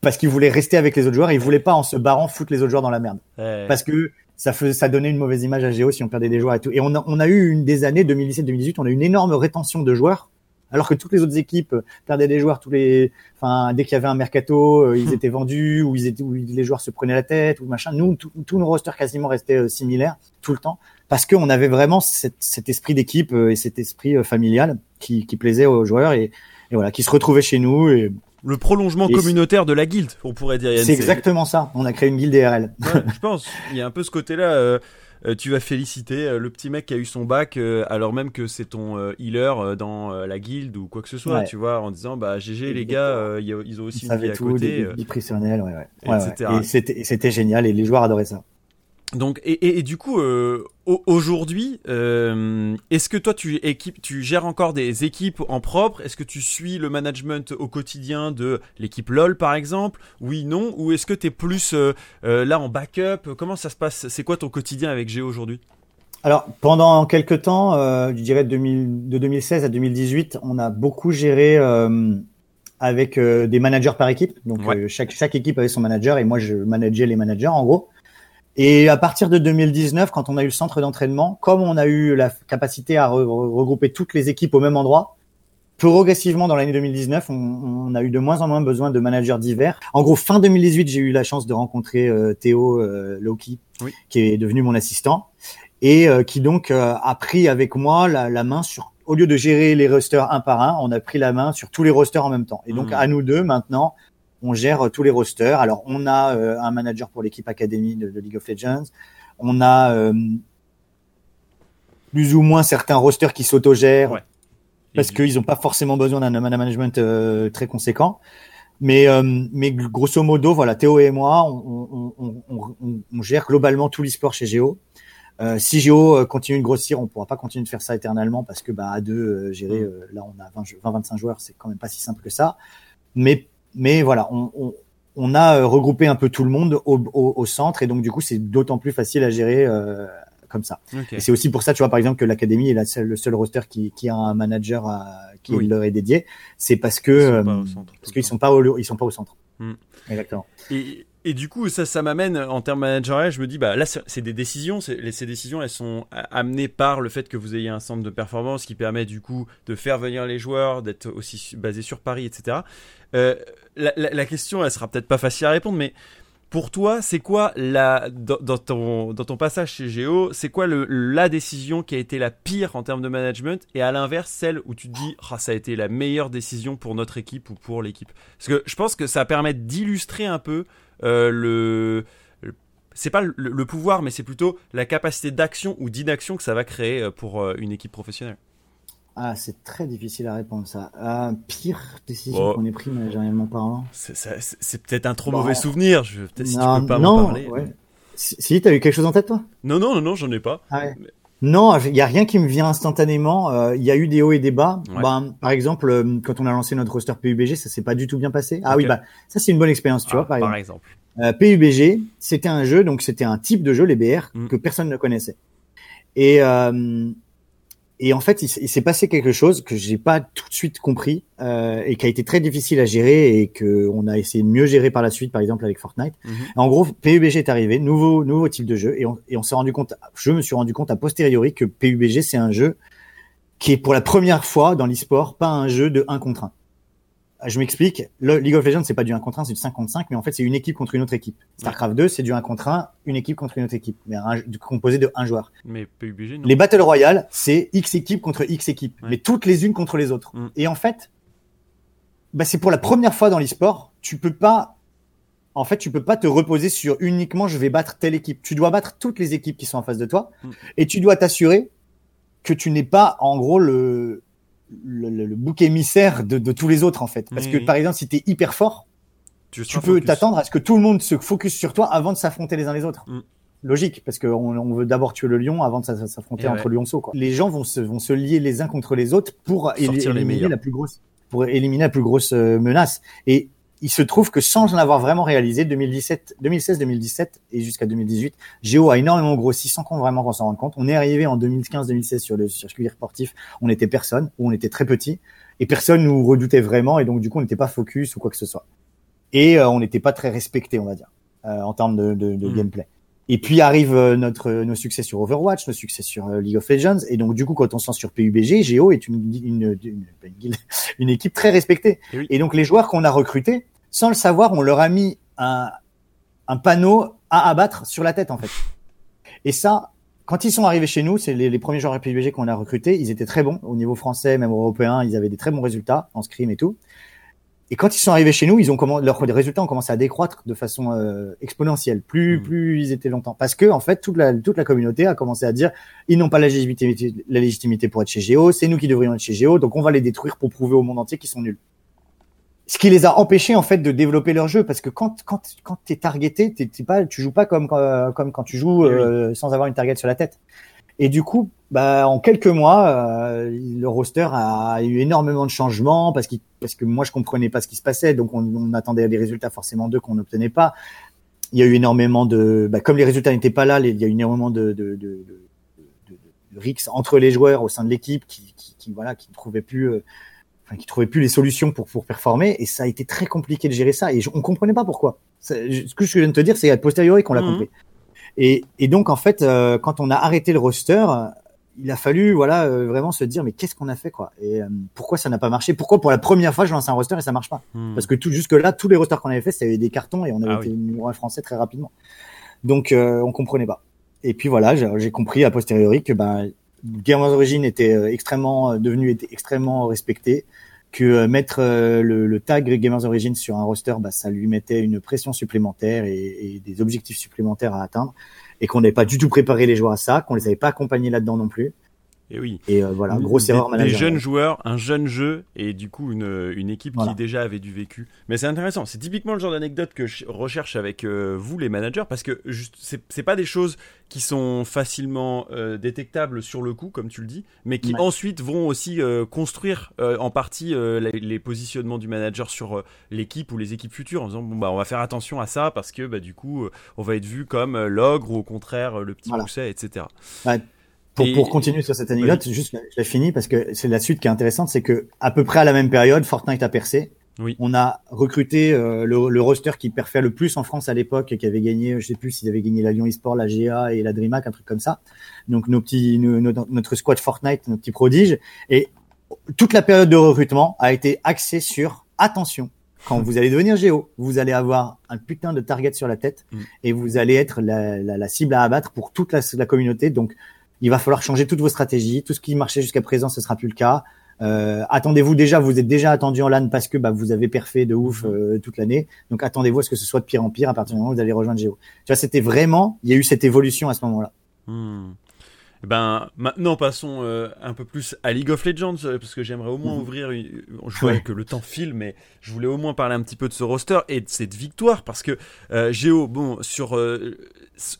parce qu'ils voulaient rester avec les autres joueurs. Ils voulaient pas en se barrant foutre les autres joueurs dans la merde. Parce que ça faisait, ça donnait une mauvaise image à Géo si on perdait des joueurs et tout. Et on a, on a eu une des années 2017-2018, on a eu une énorme rétention de joueurs. Alors que toutes les autres équipes perdaient des joueurs tous les, enfin, dès qu'il y avait un mercato, euh, ils étaient vendus, ou ils étaient, ou les joueurs se prenaient la tête, ou machin. Nous, tous nos rosters quasiment restaient euh, similaires tout le temps parce qu'on avait vraiment cet esprit d'équipe euh, et cet esprit euh, familial qui, qui plaisait aux joueurs et, et, voilà, qui se retrouvaient chez nous. Et, le prolongement communautaire de la guilde, on pourrait dire. C'est exactement ça. On a créé une guilde DRL. Ouais, je pense. Il y a un peu ce côté-là. Euh, tu vas féliciter le petit mec qui a eu son bac alors même que c'est ton healer dans la guilde ou quoi que ce soit, tu vois, en disant bah GG les gars, ils ont aussi une vie à côté. Des, des, ouais, ouais. ouais, Et c'était génial et les joueurs adoraient ça. Donc et, et, du coup euh, aujourd'hui, euh, est-ce que toi tu équipe, tu gères encore des équipes en propre? Est-ce que tu suis le management au quotidien de l'équipe LOL par exemple? Oui, non? Ou est-ce que tu es plus euh, là en backup? Comment ça se passe? C'est quoi ton quotidien avec Géo aujourd'hui? Alors pendant quelques temps, je dirais de, 2000, de 2016 à 2018, on a beaucoup géré avec des managers par équipe. Donc chaque chaque équipe avait son manager et moi je manageais les managers en gros. Et à partir de 2019, quand on a eu le centre d'entraînement, comme on a eu la capacité à regrouper toutes les équipes au même endroit, progressivement dans l'année 2019, on, on, a eu de moins en moins besoin de managers divers. En gros, fin 2018, j'ai eu la chance de rencontrer euh, Théo euh, Loki, qui est devenu mon assistant, et euh, qui donc a pris avec moi la, la, main sur, au lieu de gérer les rosters un par un, on a pris la main sur tous les rosters en même temps. Et donc mmh. à nous deux maintenant, on gère tous les rosters. Alors, on a euh, un manager pour l'équipe académie de, League of Legends. On a euh, plus ou moins certains rosters qui s'autogèrent parce qu'ils n'ont pas forcément besoin d'un management euh, très conséquent. Mais, mais grosso modo, voilà, Théo et moi, on, on, gère globalement tout l'e-sport chez Géo. si Géo continue de grossir, on pourra pas continuer de faire ça éternellement parce que bah à deux gérer, mm. là on a 20-25 joueurs, c'est quand même pas si simple que ça. Mais mais voilà, on, on, on a regroupé un peu tout le monde au, au, au centre et donc du coup c'est d'autant plus facile à gérer comme ça. Et c'est aussi pour ça, tu vois, par exemple, que l'académie est la seule, le seul roster qui, qui a un manager à, qui Oui. leur est dédié. C'est parce que Ils sont pas euh, au centre tout parce qu'ils sont pas au, ils sont pas au centre. Hmm. Exactement. Et, et du coup, ça, ça m'amène en termes managériels. Je me dis, bah là, c'est des décisions. Ces décisions, elles sont amenées par le fait que vous ayez un centre de performance qui permet du coup de faire venir les joueurs, d'être aussi basé sur Paris, etc. Euh, la, question, elle sera peut-être pas facile à répondre, mais pour toi, c'est quoi la dans, ton dans ton passage chez Géo, c'est quoi la décision qui a été la pire en termes de management et à l'inverse celle où tu te dis, ah ça a été la meilleure décision pour notre équipe ou pour l'équipe? Parce que je pense que ça permet d'illustrer un peu le, le- c'est pas le, le pouvoir, mais c'est plutôt la capacité d'action ou d'inaction que ça va créer euh, pour euh, une équipe professionnelle. Ah, c'est très difficile à répondre ça. Euh, pire décision Bon. qu'on ait pris managérialement parlant. C'est peut-être un trop Bon. mauvais souvenir. Je, peut-être si tu peux pas m'en parler. ouais. Si, si t'as eu quelque chose en tête toi? Non, non, non, non, j'en ai pas. Ah ouais. Non, il y a rien qui me vient instantanément. Euh, Il y a eu des hauts et des bas. Ouais. Ben, par exemple, euh, quand on a lancé notre roster PUBG, ça s'est pas du tout bien passé. Ah oui, bah ça c'est une bonne expérience, tu Ah, vois. Par exemple. exemple. Euh, PUBG, c'était un jeu, donc c'était un type de jeu, les BR, Mm. que personne ne connaissait. Et euh, et en fait, il, s'est passé quelque chose que j'ai pas tout de suite compris euh, et qui a été très difficile à gérer et que on a essayé de mieux gérer par la suite, par exemple avec Fortnite. Mhm. En gros, PUBG est arrivé, nouveau nouveau type de jeu, et on, et on s'est rendu compte, je me suis rendu compte a posteriori que PUBG c'est un jeu qui est pour la première fois dans l'e-sport pas un jeu de 1 contre 1. Je m'explique, le League of Legends c'est pas du 1 contre 1, c'est du 5 contre 5, mais en fait c'est une équipe contre une autre équipe. StarCraft 2 c'est du 1 contre 1, une équipe contre une autre équipe, mais un, composé de un joueur. Mais PUBG, non. Les Battle Royale, c'est X équipes contre X équipes, Ouais. mais toutes les unes contre les autres. Mm. Et en fait, bah, c'est pour la première fois dans l'e-sport, tu peux pas, en fait, tu peux pas te reposer sur uniquement je vais battre telle équipe. Tu dois battre toutes les équipes qui sont en face de toi, Mm. et tu dois t'assurer que tu n'es pas, en gros, le, le, le- le bouc émissaire de, de tous les autres, en fait. Parce que, oui. par exemple, si tu es hyper fort, tu, peux t'attendre à ce que tout le monde se focus sur toi avant de s'affronter les uns les autres. Mm. Logique, parce qu'on on veut d'abord tuer le lion avant de s'affronter entre ouais. lionceaux. Quoi. Les gens vont se, vont se lier les uns contre les autres pour Sortir éliminer la plus grosse, pour éliminer la plus grosse euh, menace. Et il se trouve que sans en avoir vraiment réalisé, 2017, 2016, 2017 et jusqu'à 2018, Géo a énormément grossi sans qu'on vraiment qu'on s'en rende compte. On est arrivé en 2015-2016 sur le circuit sportif, on était personne, ou on était très petit, et personne nous redoutait vraiment, et donc du coup on n'était pas focus ou quoi que ce soit. Et euh, on n'était pas très respecté, on va dire, euh, en termes de, de, de Mhm. gameplay. Et puis arrive euh, notre nos succès sur Overwatch, nos succès sur euh, League of Legends, et donc du coup quand on sent sur PUBG, Géo est une une, une, équipe très respectée. Et oui. Et donc les joueurs qu'on a recrutés, sans le savoir, on leur a mis un un panneau à abattre sur la tête en fait. Et ça, quand ils sont arrivés chez nous, c'est les, les premiers joueurs PUBG qu'on a recrutés, ils étaient très bons au niveau français, même européen, ils avaient des très bons résultats en scrim et tout. Et quand ils sont arrivés chez nous, ils ont comment leurs résultats ont commencé à décroître de façon euh, exponentielle. Plus Mm. plus ils étaient longtemps, parce que en fait toute la toute la communauté a commencé à dire ils n'ont pas la légitimité la légitimité pour être chez Géo, c'est nous qui devrions être chez Géo, donc on va les détruire pour prouver au monde entier qu'ils sont nuls. Ce qui les a empêchés en fait de développer leur jeu, parce que quand quand quand t'es targeté, t'es t'es pas tu joues pas comme euh, comme quand tu joues Eh oui. euh, sans avoir une target sur la tête. Et du coup, bah, en quelques mois, euh, le roster a eu énormément de changements parce, qu'il parce que moi, je comprenais pas ce qui se passait, donc on, on attendait des résultats forcément d'eux qu'on n'obtenait pas. Il y a eu énormément de, bah, comme les résultats n'étaient pas là, il y a eu énormément de, de, de, de, de, rixes entre les joueurs au sein de l'équipe qui, qui, qui, voilà, qui ne trouvaient plus, euh, enfin, qui trouvaient plus les solutions pour pour performer, et ça a été très compliqué de gérer ça, et je, on comprenait pas pourquoi. Ça- je- ce que je viens de te dire, c'est a posteriori qu'on l'a Mhm. compris. Et, et donc en fait, euh, quand on a arrêté le roster, il a fallu voilà euh, vraiment se dire mais qu'est-ce qu'on a fait quoi? Et euh, pourquoi ça n'a pas marché? Pourquoi pour la première fois je lance un roster et ça marche pas? Hmm. Parce que tout jusque là, tous les rosters qu'on avait fait, c'était des cartons et on avait Ah été oui. numéro un français très rapidement. Donc euh, on comprenait pas. Et puis voilà, j'ai compris a posteriori que ben Gamers Origin était extrêmement devenu était extrêmement respecté, que euh, mettre euh, le, le tag Gamers Origin sur un roster, bah, ça lui mettait une pression supplémentaire et, et des objectifs supplémentaires à atteindre, et qu'on n'avait pas du tout préparé les joueurs à ça, qu'on les avait pas accompagnés là-dedans non plus. Et oui. Et euh, voilà, grosse erreur Des jeunes joueurs, un jeune jeu et du coup une, une équipe qui déjà avait du vécu. Mais c'est intéressant. C'est typiquement le genre d'anecdote que je recherche avec euh, vous les managers parce que c'est pas des choses qui sont facilement euh, détectables sur le coup, comme tu le dis, mais qui ensuite vont aussi construire en partie les, positionnements du manager sur l'équipe ou les équipes futures en disant bon bah on va faire attention à ça parce que bah du coup on va être vu comme l'ogre ou au contraire le petit pousset, etc. Pour, pour continuer sur cette anecdote, juste je l'ai fini parce que c'est la suite qui est intéressante, c'est que à peu près à la même période, Fortnite a percé. Oui. On a recruté euh, le, le, roster qui perfait le plus en France à l'époque et qui avait gagné, je sais plus s'ils avaient gagné la Lyon eSport, la GA et la DreamHack, un truc comme ça. Donc nos petits, notre squad Fortnite, nos petits prodiges. Et toute la période de recrutement a été axée sur attention. Quand vous allez devenir géo, vous allez avoir un putain de target sur la tête mm. et vous allez être la, la, la, cible à abattre pour toute la, la communauté. Donc il va falloir changer toutes vos stratégies. Tout ce qui marchait jusqu'à présent, ce sera plus le cas. Euh, attendez-vous déjà, vous êtes déjà attendu en LAN parce que bah, vous avez perfé de ouf euh, toute l'année. Donc attendez-vous à ce que ce soit de pire en pire à partir du moment où vous allez rejoindre Géo. Tu vois, c'était vraiment, il y a eu cette évolution à ce moment-là. Hmm. Eh ben maintenant passons euh, un peu plus à League of Legends parce que j'aimerais au moins mhm. ouvrir. Je vois que le temps file, mais je voulais au moins parler un petit peu de ce roster et de cette victoire parce que Géo, bon sur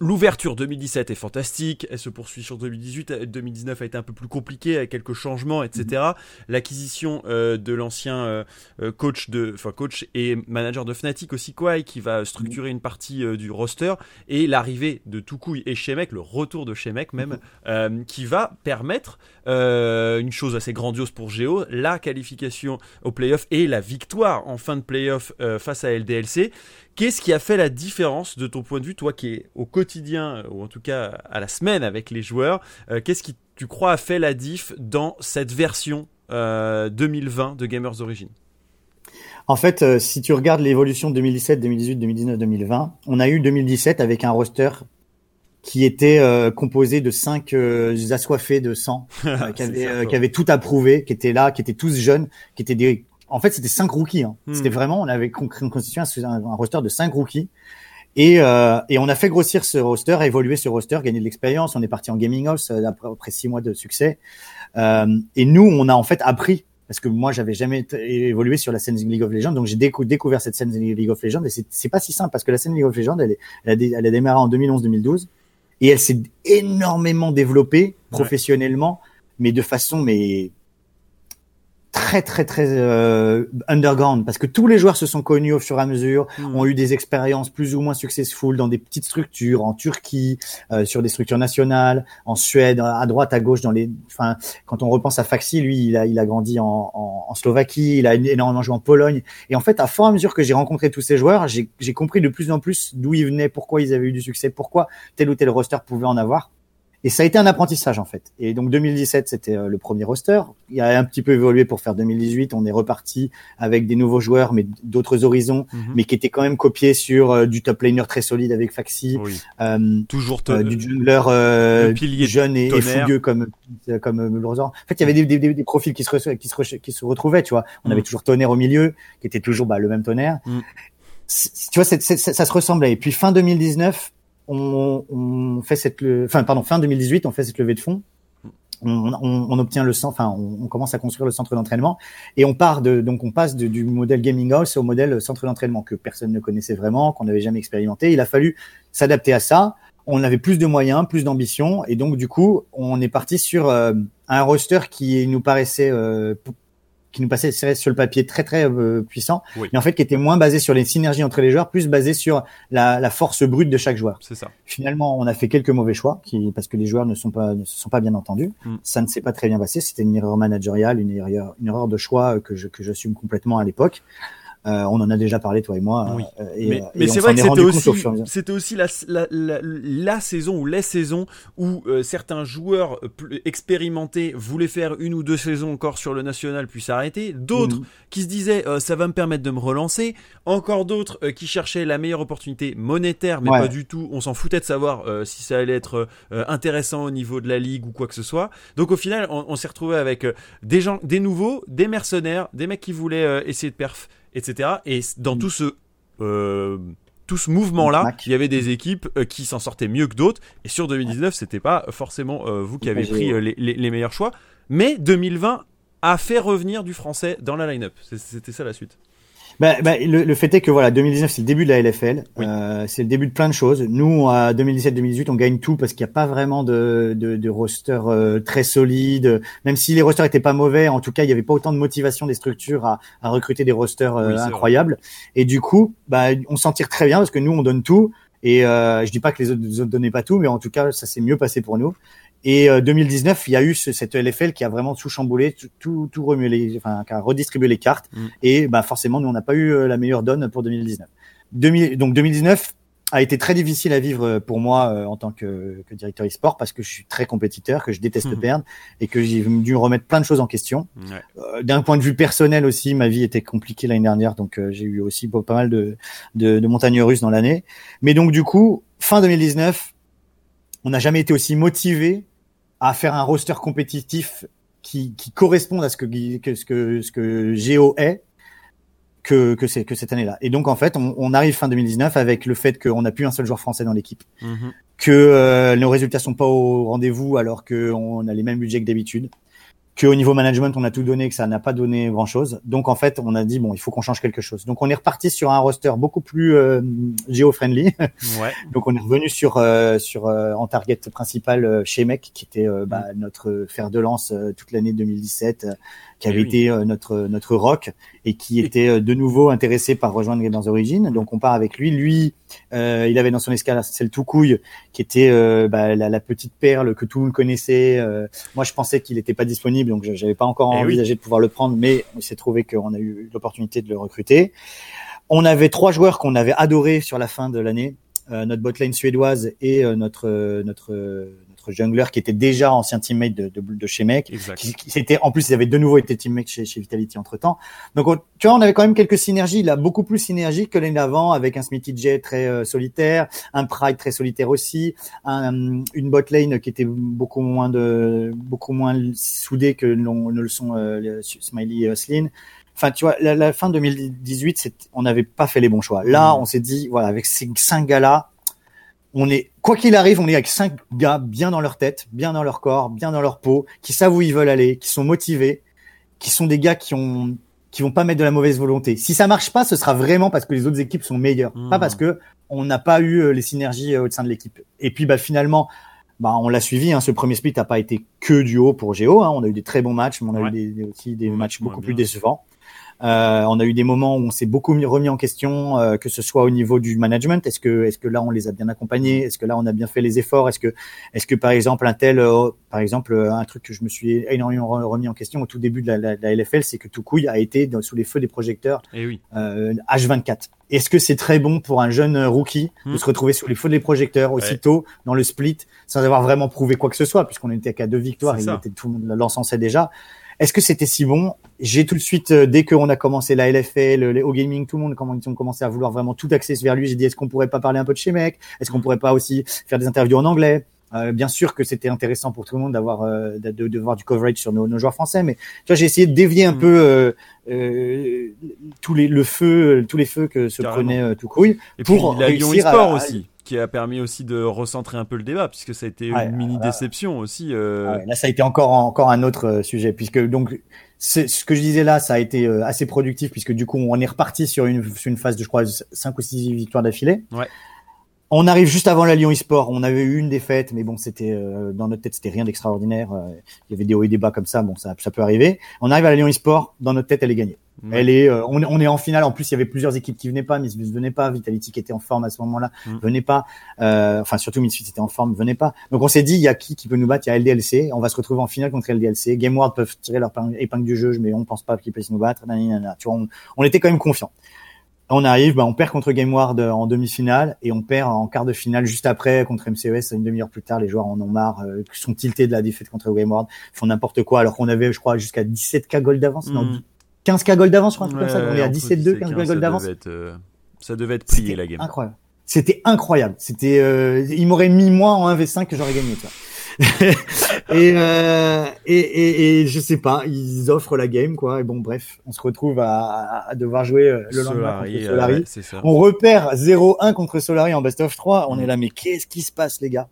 L'ouverture 2017 est fantastique, elle se poursuit sur 2018, 2019 a été un peu plus compliqué avec quelques changements, etc. Mhm. L'acquisition euh, de l'ancien euh, euh, coach de, enfin coach et manager de Fnatic aussi Kwai qui va structurer une partie du roster et l'arrivée de Tukui et Shemek, le retour de Shemek même, mhm. qui va permettre une chose assez grandiose pour Geo, la qualification au playoff et la victoire en fin de playoff face à LDLC Qu'est-ce qui a fait la différence de ton point de vue, toi qui es au quotidien, ou en tout cas à la semaine avec les joueurs euh, Qu'est-ce qui, tu crois, a fait la diff dans cette version 2020 euh, de Gamers Origin? En fait, euh, si tu regardes l'évolution 2017, 2018, 2019, 2020, on a eu 2017 avec un roster qui était composé de cinq assoiffés de sang, qui, avaient, qui avaient tout approuvé, qui étaient là, qui étaient tous jeunes, qui étaient des en fait, c'était cinq rookies. Hein. Hmm. C'était vraiment, on avait constitué un, un, roster de cinq rookies. Et, euh, et, on a fait grossir ce roster, évoluer ce roster, gagner de l'expérience. On est parti en gaming house euh, après, après six mois de succès. Euh, et nous, on a en fait appris parce que moi, j'avais jamais évolué sur la scène League of Legends, donc j'ai découvert cette scène League of Legends. Et c'est pas si simple parce que la scène League of Legends, elle, est, elle, a, démarré en 2011-2012 et elle s'est énormément développée professionnellement, mais de façon mais très très très euh, underground parce que tous les joueurs se sont connus au fur et à mesure, hmm. ont eu des expériences plus ou moins successful dans des petites structures en Turquie, euh, sur des structures nationales, en Suède, à droite, à gauche dans les. Enfin, quand on repense à Faxi, lui, il a il a grandi en, en, en Slovaquie, il a énormément joué en Pologne. Et en fait, à fur et à mesure que j'ai rencontré tous ces joueurs, j'ai j'ai compris de plus en plus d'où ils venaient, pourquoi ils avaient eu du succès, pourquoi tel ou tel roster pouvait en avoir. Et ça a été un apprentissage en fait. Et donc 2017, c'était euh, le premier roster. Il a un petit peu évolué pour faire 2018. On est reparti avec des nouveaux joueurs, mais d'autres horizons, mhm. mais qui étaient quand même copiés sur euh, du top laner très solide avec Faxi, euh, toujours euh, du jungler euh, jeune et, et, fougueux comme comme En fait, il y avait des, des, des, profils qui se, qui se qui se retrouvaient. Tu vois, on avait mhm. toujours Tonnerre au milieu, qui était toujours bah, le même Tonnerre. Mhm. Tu vois, ça se ressemblait. Et puis fin 2019 on, on fait cette, enfin pardon, fin 2018, on fait cette levée de fonds. On, on, on obtient le enfin, on, commence à construire le centre d'entraînement et on part de, donc on passe du modèle gaming house au modèle centre d'entraînement que personne ne connaissait vraiment, qu'on n'avait jamais expérimenté. Il a fallu s'adapter à ça. On avait plus de moyens, plus d'ambition et donc du coup, on est parti sur euh, un roster qui nous paraissait euh, qui nous passait sur le papier très très euh, puissant, mais en fait qui était moins basé sur les synergies entre les joueurs, plus basé sur la, la force brute de chaque joueur. C'est ça. Finalement, on a fait quelques mauvais choix, qui, parce que les joueurs ne sont pas ne se sont pas bien entendus. Mm. Ça ne s'est pas très bien passé. C'était une erreur managériale, une erreur, une erreur de choix que je que j'assume complètement à l'époque. Euh, on en a déjà parlé toi et moi. Euh, mais, mais c'est vrai que c'était aussi, c'était aussi la, la, la, saison ou les saisons où euh, certains joueurs expérimentés voulaient faire une ou deux saisons encore sur le national puis s'arrêter. D'autres mhm. qui se disaient ça va me permettre de me relancer. Encore d'autres qui cherchaient la meilleure opportunité monétaire, mais pas du tout. On s'en foutait de savoir si ça allait être intéressant au niveau de la ligue ou quoi que ce soit. Donc au final, on, on s'est retrouvé avec des gens, des nouveaux, des mercenaires, des mecs qui voulaient essayer de perf etc. Et dans tout ce euh, tout ce mouvement-là, il y avait des équipes euh, qui s'en sortaient mieux que d'autres. Et sur 2019, c'était pas forcément euh, vous qui avez pris euh, les, meilleurs choix. Mais 2020 a fait revenir du français dans la line-up. C'était ça la suite. Bah, bah, le, fait est que voilà, 2019 c'est le début de la LFL, euh, c'est le début de plein de choses. Nous, à 2017-2018, on gagne tout parce qu'il n'y a pas vraiment de, de, de roster euh, très solide. Même si les rosters étaient pas mauvais, en tout cas, il n'y avait pas autant de motivation des structures à, à recruter des rosters euh, incroyables. Et du coup, bah, on s'en tire très bien parce que nous, on donne tout. Et euh, je dis pas que les autres, les autres donnaient pas tout, mais en tout cas, ça s'est mieux passé pour nous. Et 2019, euh, il y a eu ce, cette LFL qui a vraiment tout chamboulé, tout, tout, tout remué, les, enfin, qui a redistribué les cartes. Mm. Et bah, forcément, nous, on n'a pas eu euh, la meilleure donne pour 2019. 2000, donc 2019 a été très difficile à vivre euh, pour moi en tant que, que directeur e-sport parce que je suis très compétiteur, que je déteste mm. perdre et que j'ai dû remettre plein de choses en question. D'un point de vue personnel aussi, ma vie était compliquée l'année dernière, donc j'ai eu aussi pas mal de, de, de montagnes russes dans l'année. Mais donc du coup, fin 2019, on n'a jamais été aussi motivé à faire un roster compétitif qui, qui corresponde à ce que, que ce que ce que Géo est que que c'est que cette année-là. Et donc en fait, on, on, arrive fin 2019 avec le fait qu'on n'a plus un seul joueur français dans l'équipe, mm-hmm. que euh, nos résultats sont pas au rendez-vous alors qu'on a les mêmes budgets que d'habitude, qu'au niveau management, on a tout donné, que ça n'a pas donné grand-chose. Donc en fait, on a dit bon, il faut qu'on change quelque chose. Donc on est reparti sur un roster beaucoup plus euh, géo-friendly. Ouais. Donc on est revenu sur euh, sur euh, en target principal euh, chez Mec, qui était bah, mm. notre fer de lance toute l'année 2017 qui avait été euh, notre notre rock et qui était euh, de nouveau intéressé par rejoindre Gamers Origin. Donc on part avec lui. Lui, euh, il avait dans son escale celle tout couille, qui était euh, bah, la, la, petite perle que tout le monde connaissait. moi, je pensais qu'il n'était pas disponible, donc j'avais pas encore eh envisagé de pouvoir le prendre, mais il s'est trouvé qu'on a eu l'opportunité de le recruter. On avait trois joueurs qu'on avait adorés sur la fin de l'année. notre botlane suédoise et notre notre jungler qui était déjà ancien teammate de, de, de chez Mec. C'était en plus ils avaient de nouveau été teammate chez, chez Vitality entre temps. Donc tu vois on avait quand même quelques synergies là, beaucoup plus synergiques que l'année d'avant avec un Smithy J très euh, solitaire, un Pride très solitaire aussi, un, une bot lane qui était beaucoup moins de beaucoup moins soudée que ne le sont euh, Smiley et Oslin. Enfin, tu vois, la, la fin 2018, on n'avait pas fait les bons choix. Là, mm. on s'est dit, voilà, avec ces cinq gars-là, on est, quoi qu'il arrive, on est avec cinq gars bien dans leur tête, bien dans leur corps, bien dans leur peau, qui savent où ils veulent aller, qui sont motivés, qui sont des gars qui ont, qui vont pas mettre de la mauvaise volonté. Si ça marche pas, ce sera vraiment parce que les autres équipes sont meilleures, mmh. pas parce que on n'a pas eu euh, les synergies euh, au sein de l'équipe. Et puis, bah, finalement, bah, on l'a suivi. Hein, ce premier split n'a pas été que du haut pour Géo. Hein, on a eu des très bons matchs, mais on a eu des, aussi des matchs beaucoup plus décevants. Euh, on a eu des moments où on s'est beaucoup remis en question, euh, que ce soit au niveau du management. Est-ce que, est-ce que là on les a bien accompagnés? Est-ce que là on a bien fait les efforts? Est-ce que, est-ce que par exemple un tel, euh, par exemple un truc que je me suis énormément remis en question au tout début de la, LFL, c'est que Toukouille a été sous les feux des projecteurs Et eh oui. H24. Est-ce que c'est très bon pour un jeune rookie de hmm. se retrouver sous les feux des projecteurs aussitôt dans le split sans avoir vraiment prouvé quoi que ce soit, puisqu'on était qu'à deux victoires, il était, tout le monde l'encensait déjà? Est-ce que c'était si bon? J'ai tout de suite, euh, dès qu'on a commencé la LFL, les O Gaming, tout le monde, quand ils ont commencé à vouloir vraiment tout axer vers lui, j'ai dit est-ce qu'on pourrait pas parler un peu de chez Mec? Est-ce qu'on pourrait pas aussi faire des interviews en anglais? Euh, bien sûr que c'était intéressant pour tout le monde d'avoir euh, de, de, voir du coverage sur nos, nos, joueurs français, mais tu vois j'ai essayé de dévier un mm. peu euh, euh, tous les le feu tous les feux que se prenait tout couille pour puis, réussir aussi qui a permis aussi de recentrer un peu le débat, puisque ça a été une mini déception aussi. Euh... là, ça a été encore encore un autre euh, sujet, puisque donc ce que je disais là, ça a été euh, assez productif, puisque du coup, on est reparti sur une, sur une phase de, je crois, 5 ou 6 victoires d'affilée. Ouais. On arrive juste avant la Lyon eSport. On avait eu une défaite, mais bon, c'était euh, dans notre tête, c'était rien d'extraordinaire. Il y avait des hauts et des bas comme ça. Bon, ça, ça peut arriver. On arrive à la Lyon eSport. Dans notre tête, elle est gagnée. Elle est, euh, on, on, est en finale. En plus, il y avait plusieurs équipes qui venaient pas. Misfits venait pas. Vitality qui était en forme à ce moment-là mm. venait pas. Euh, enfin, surtout Misfits était en forme, venait pas. Donc, on s'est dit, il y a qui qui peut nous battre? Il y a LDLC. On va se retrouver en finale contre LDLC. GameWard peuvent tirer leur épingle du jeu, mais on pense pas qu'ils puissent nous battre. Tu vois, on, était quand même confiant. On arrive, bah, on perd contre GameWard en demi-finale et on perd en quart de finale juste après contre MCES une demi-heure plus tard. Les joueurs en ont marre, euh, sont tiltés de la défaite contre GameWard, font n'importe quoi alors qu'on avait, je crois, jusqu'à 17k gold d'avance. 15k gold d'avance, je crois, un truc comme ça. On est à 17-2, 15 gold d'avance. Euh, ça devait être plié la game. Incroyable. C'était incroyable. C'était, euh, il m'aurait mis moi en 1v5 que j'aurais gagné, tu vois. Et, euh, et, et, et, je sais pas, ils offrent la game quoi. Et bon bref, on se retrouve à, à devoir jouer euh, le lendemain contre Solari. on repère 0-1 contre Solari en best of 3. On est là, mais qu'est-ce qui se passe les gars?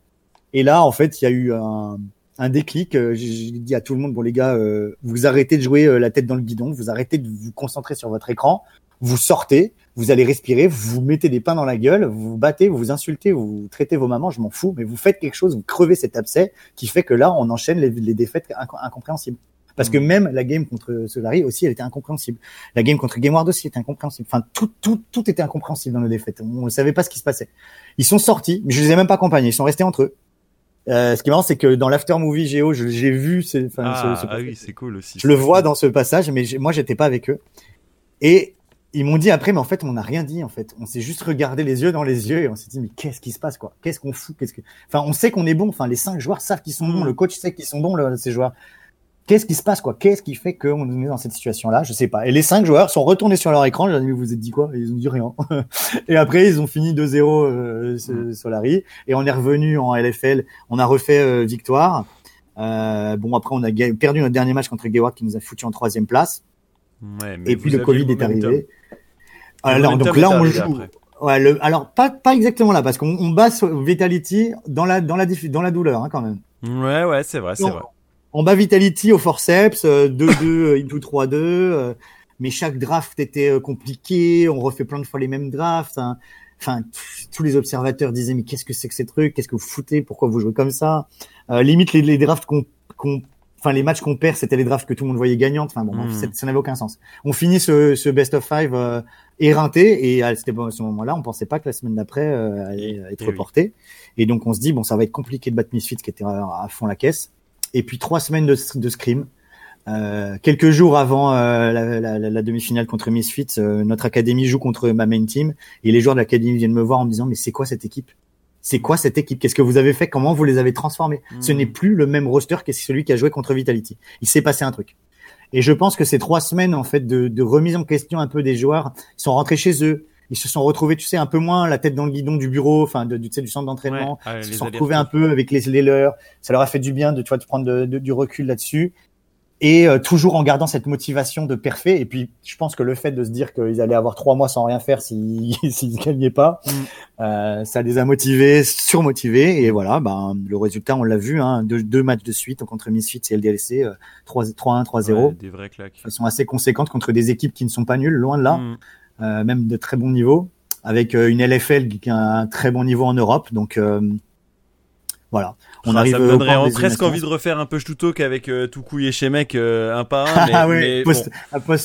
Et là en fait, il y a eu un, un déclic. Euh, j'ai dit à tout le monde, bon les gars, euh, vous arrêtez de jouer la tête dans le guidon, vous arrêtez de vous concentrer sur votre écran, vous sortez, vous allez respirer, vous, vous mettez des pains dans la gueule, vous vous battez, vous vous insultez, vous traitez vos mamans, je m'en fous, mais vous faites quelque chose, vous crevez cet abcès qui fait que là, on enchaîne les, les défaites incompréhensibles. Parce que mmh. même la game contre Solari aussi, elle était incompréhensible. La game contre Gameward aussi était incompréhensible. Enfin, tout, tout, tout était incompréhensible dans nos défaites. On ne savait pas ce qui se passait. Ils sont sortis, mais je les ai même pas accompagnés. Ils sont restés entre eux. Euh, ce qui est marrant, c'est que dans l'after movie Géo, j'ai vu, ce, ah, ce, ah oui, c'est cool aussi. Je le vois dans ce passage, mais moi, j'étais pas avec eux. Et ils m'ont dit après, mais en fait, on n'a rien dit. En fait, on s'est juste regardé les yeux dans les yeux et on s'est dit, mais qu'est-ce qui se passe, quoi? Qu'est-ce qu'on fout? Qu'est-ce que Enfin, on sait qu'on est bon. Enfin, les cinq joueurs savent qu'ils sont bons. Mm. Le coach sait qu'ils sont bons, ces joueurs. Qu'est-ce qui se passe, quoi? Qu'est-ce qui fait qu'on est dans cette situation-là? Je sais pas. Et les cinq joueurs sont retournés sur leur écran. J'ai dit, mais vous êtes dit quoi? Et Ils ont dit rien. et après, ils ont fini 2-0 euh, mm. Solari. Et on est revenu en LFL. On a refait euh, victoire. Euh, bon, après, on a perdu notre dernier match contre Gayward qui nous a foutu en troisième place. Ouais, et puis le Covid est arrivé. Alors, donc là, on joue. Ouais, le, alors pas pas exactement là parce qu'on on bat Vitality dans la dans la dans la douleur hein, quand même. Ouais ouais c'est vrai c'est vrai. On bat Vitality au forceps 2-2 euh, into 3-2 euh, mais chaque draft était euh, compliqué, on refait plein de fois les mêmes drafts. Hein. Enfin tous les observateurs disaient mais qu'est-ce que c'est que ces trucs, qu'est-ce que vous foutez, pourquoi vous jouez comme ça? Limite les, les drafts qu'on qu'on enfin les matchs qu'on perd, c'était les drafts que tout le monde voyait gagnantes. Enfin bon, hmm. ça n'avait aucun sens. On finit ce, ce best of five euh, éreinté et à, ce moment-là, on pensait pas que la semaine d'après euh, allait être et reportée. Et donc on se dit bon, ça va être compliqué de battre Misfits qui était à, fond la caisse. Et puis trois semaines de, de scrim. Euh, quelques jours avant euh, la, la, la demi-finale contre Misfits, euh, notre académie joue contre ma main team et les joueurs de l'académie viennent me voir en me disant mais c'est quoi cette équipe? C'est quoi cette équipe? Qu'est-ce que vous avez fait? Comment vous les avez transformés? Ce hmm. n'est plus le même roster que celui qui a joué contre Vitality. Il s'est passé un truc. Et je pense que ces trois semaines en fait de, de remise en question un peu des joueurs, ils sont rentrés chez eux, ils se sont retrouvés, tu sais, un peu moins la tête dans le guidon du bureau, enfin, du, tu sais, du centre d'entraînement. Ils se sont retrouvés un peu avec les, les leurs. Ça leur a fait du bien de, tu vois, de prendre du recul là-dessus et euh, toujours en gardant cette motivation de parfait. Et puis, je pense que le fait de se dire qu'ils allaient avoir trois mois sans rien faire s'ils s'ils gagnaient pas, mm. euh, ça les a motivés, surmotivés. Et voilà, ben le résultat, on l'a vu, hein, deux, deux, matchs de suite contre Misfits et LDLC, 3-1, 3-0. des vrais claques. Elles sont assez conséquentes contre des équipes qui ne sont pas nulles, loin de là, mm. euh, même de très bon niveau, avec euh, une LFL qui a un très bon niveau en Europe. Donc voilà. On arrive ça me donnerait presque envie de refaire un peu Talk avec euh, et Shemek euh, un par un. Mais, ah oui, post,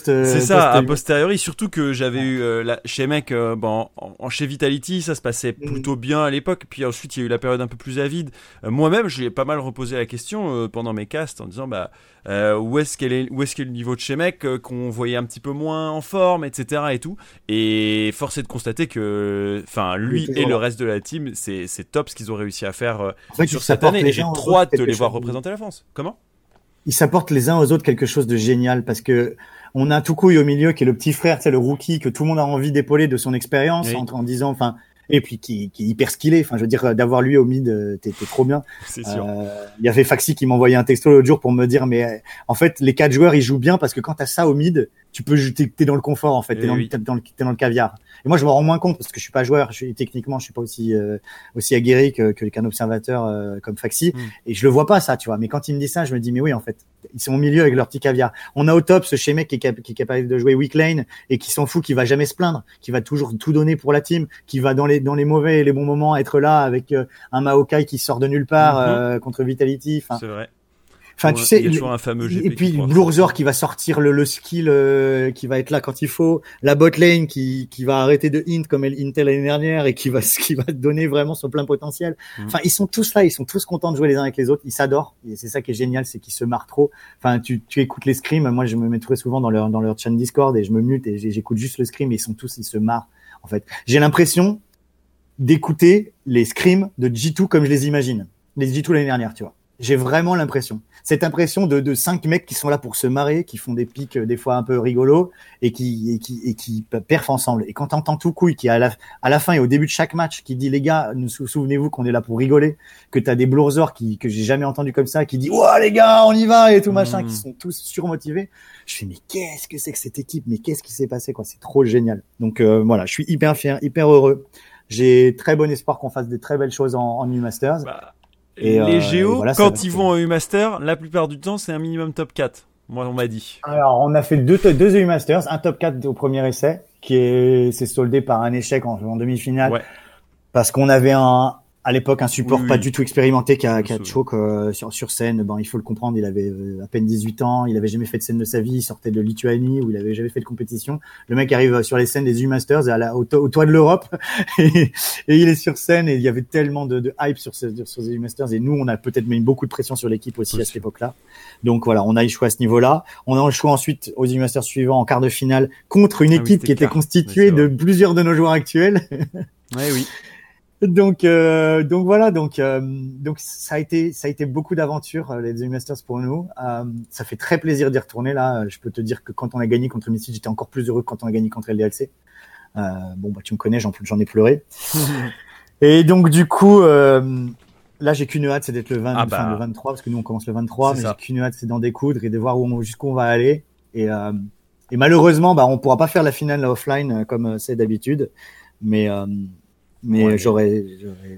euh, c'est ça, a posteriori. Surtout que j'avais eu euh, la, Shemek euh, bon, en, chez Vitality, ça se passait mm. plutôt bien à l'époque. Puis ensuite, il y a eu la période un peu plus avide. Moi-même, j'ai pas mal reposé la question pendant mes casts en disant bah où est-ce qu'elle est, où est-ce qu'est le niveau de Shemek qu'on voyait un petit peu moins en forme, etc. et tout. Et force est de constater que, enfin, lui et le reste de la team, c'est top ce qu'ils ont réussi à faire sur cette année. J'ai trop hâte de les voir représenter la France. Comment? Ils s'apportent les uns aux autres quelque chose de génial parce que on a Toukouille au milieu qui est le petit frère, c'est le rookie que tout le monde a envie d'épauler de son expérience en, en, disant, enfin, et puis qui, qui est hyper skillé. Enfin, je veux dire, d'avoir lui au mid, euh, t'es trop bien. C'est sûr. Euh, il y avait Faxi qui m'envoyait un texto l'autre jour pour me dire, mais en fait, les quatre joueurs, ils jouent bien parce que quand t'as ça au mid, tu peux, t'es dans le confort en fait, t'es eh dans, le, dans, le, dans le caviar. Et moi, je me rends moins compte parce que je suis pas joueur, je suis, techniquement, je suis pas aussi euh, aussi aguerri que qu'un observateur euh, comme Faxi, mm. et je le vois pas ça, tu vois. Mais quand il me dit ça, je me dis mais oui, en fait, ils sont au milieu avec leur petit caviar. On a au top ce chez qui est, qui est capable de jouer weak lane et qui s'en fout, qui va jamais se plaindre, qui va toujours tout donner pour la team, qui va dans les dans les mauvais et les bons moments être là avec euh, un Maokai qui sort de nulle part mm-hmm. contre Vitality. C'est vrai. Enfin, tu sais, il y a toujours un fameux GP et puis Blurzor qui va sortir le, le skill euh, qui va être là quand il faut, la bot lane qui, qui va arrêter de hint comme Intel l'année dernière et qui va qui va donner vraiment son plein potentiel. Mm. Enfin, ils sont tous là, ils sont tous contents de jouer les uns avec les autres, ils s'adorent et c'est ça qui est génial, c'est qu'ils se marrent trop. Enfin, tu, tu écoutes les scrims, moi je me mets très souvent dans leur dans leur chat Discord et je me mute et j'écoute juste le scrim et ils sont tous ils se marrent en fait. J'ai l'impression d'écouter les scrims de G2 comme je les imagine, les G2 l'année dernière, tu vois J'ai vraiment l'impression. Cette impression de, de cinq mecs qui sont là pour se marrer, qui font des pics euh, des fois un peu rigolos et qui et qui et qui perfent ensemble. Et quand t'entends tout couille qui à la à la fin et au début de chaque match qui dit les gars, nous souvenez-vous qu'on est là pour rigoler, que t'as des blowers qui que j'ai jamais entendu comme ça, qui dit ouais les gars on y va et tout machin, qui mmh. sont tous surmotivés. Je fais mais qu'est-ce que c'est que cette équipe? Mais qu'est-ce qui s'est passé quoi? C'est trop génial. Donc euh, voilà, je suis hyper fier, hyper heureux. J'ai très bon espoir qu'on fasse des très belles choses en, en New Masters. Bah, et les euh, Géo, quand ils vont en U-Master, la plupart du temps, c'est un minimum top 4. Moi, on m'a dit. Alors, on a fait deux, deux EU Masters, un top 4 au premier essai, qui est, s'est soldé par un échec en, en demi-finale. Ouais. Parce qu'on avait un, à l'époque un support pas du tout expérimenté qui a, qui a choke euh, sur, sur scène. Bon, il faut le comprendre, il avait euh, à peine 18 ans, il avait jamais fait de scène de sa vie, il sortait de Lituanie où il avait jamais fait de compétition. Le mec arrive sur les scènes des U-Masters à la, au, toit de l'Europe et, il est sur scène et il y avait tellement de, de hype sur, ce, sur ces U-Masters et nous on a peut-être mis beaucoup de pression sur l'équipe aussi à cette époque-là. Donc voilà, on a échoué à ce niveau-là. On a échoué ensuite aux U-Masters suivants en quart de finale contre une ah équipe qui était constituée de plusieurs de nos joueurs actuels. Ouais, oui donc euh, donc voilà donc euh, donc ça a été ça a été beaucoup d'aventures euh, les The Masters pour nous. Euh, ça fait très plaisir d'y retourner là. Je peux te dire que quand on a gagné contre Messi j'étais encore plus heureux que quand on a gagné contre LDLC euh, bon bah tu me connais j'en j'en ai pleuré. Et donc du coup là j'ai qu'une hâte c'est d'être le 20 ah bah. le 23 parce que nous on commence le 23 mais j'ai qu'une hâte c'est d'en découdre et de voir où jusqu'où on va aller. Et et malheureusement bah on pourra pas faire la finale offline comme c'est d'habitude. Mais mais j'aurais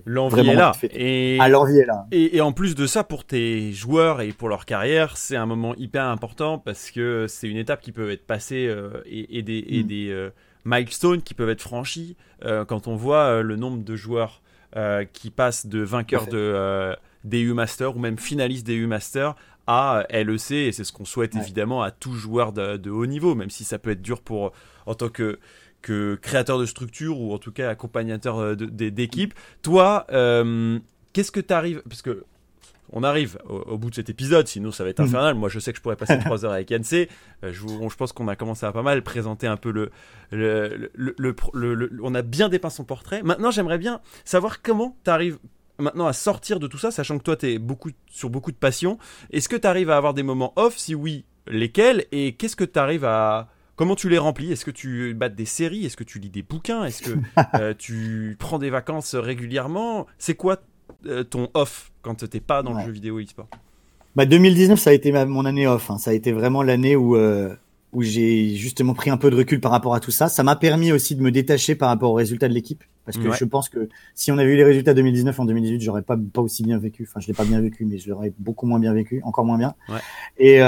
l'envie est là. et à ah, l'envie est là. et, et, en plus de ça pour tes joueurs et pour leur carrière c'est un moment hyper important parce que c'est une étape qui peut être passée euh, et, et, des, et mm. des euh, milestones qui peuvent être franchis euh, quand on voit le nombre de joueurs qui passent de vainqueurs de des U-Master ou même finalistes des U-Master à LEC et c'est ce qu'on souhaite évidemment à tout joueur de, de, haut niveau même si ça peut être dur pour en tant que que créateur de structure ou en tout cas accompagnateur euh, d'équipe. Toi, euh, qu'est-ce que tu arrives Parce que on arrive au, bout de cet épisode, sinon ça va être mhm. infernal. Moi, je sais que je pourrais passer trois heures avec NC. Euh, je, je, pense qu'on a commencé à pas mal présenter un peu le le, le, le, On a bien dépeint son portrait. Maintenant, j'aimerais bien savoir comment tu arrives maintenant à sortir de tout ça, sachant que toi, tu es beaucoup, sur beaucoup de passion. Est-ce que tu arrives à avoir des moments off? Si oui, lesquels? Et qu'est-ce que tu arrives à Comment tu les remplis? Est-ce que tu battes des séries? Est-ce que tu lis des bouquins? Est-ce que euh, tu prends des vacances régulièrement? C'est quoi euh, ton off quand tu n'es pas dans le jeu vidéo e-sport? Bah 2019, ça a été mon année off. Hein. Ça a été vraiment l'année où euh, où j'ai justement pris un peu de recul par rapport à tout ça. Ça m'a permis aussi de me détacher par rapport aux résultats de l'équipe, parce que je pense que si on avait eu les résultats 2019 en 2018, j'aurais pas pas aussi bien vécu. Enfin, je l'ai pas bien vécu, mais je l'aurais beaucoup moins bien vécu, encore moins bien. Ouais. Et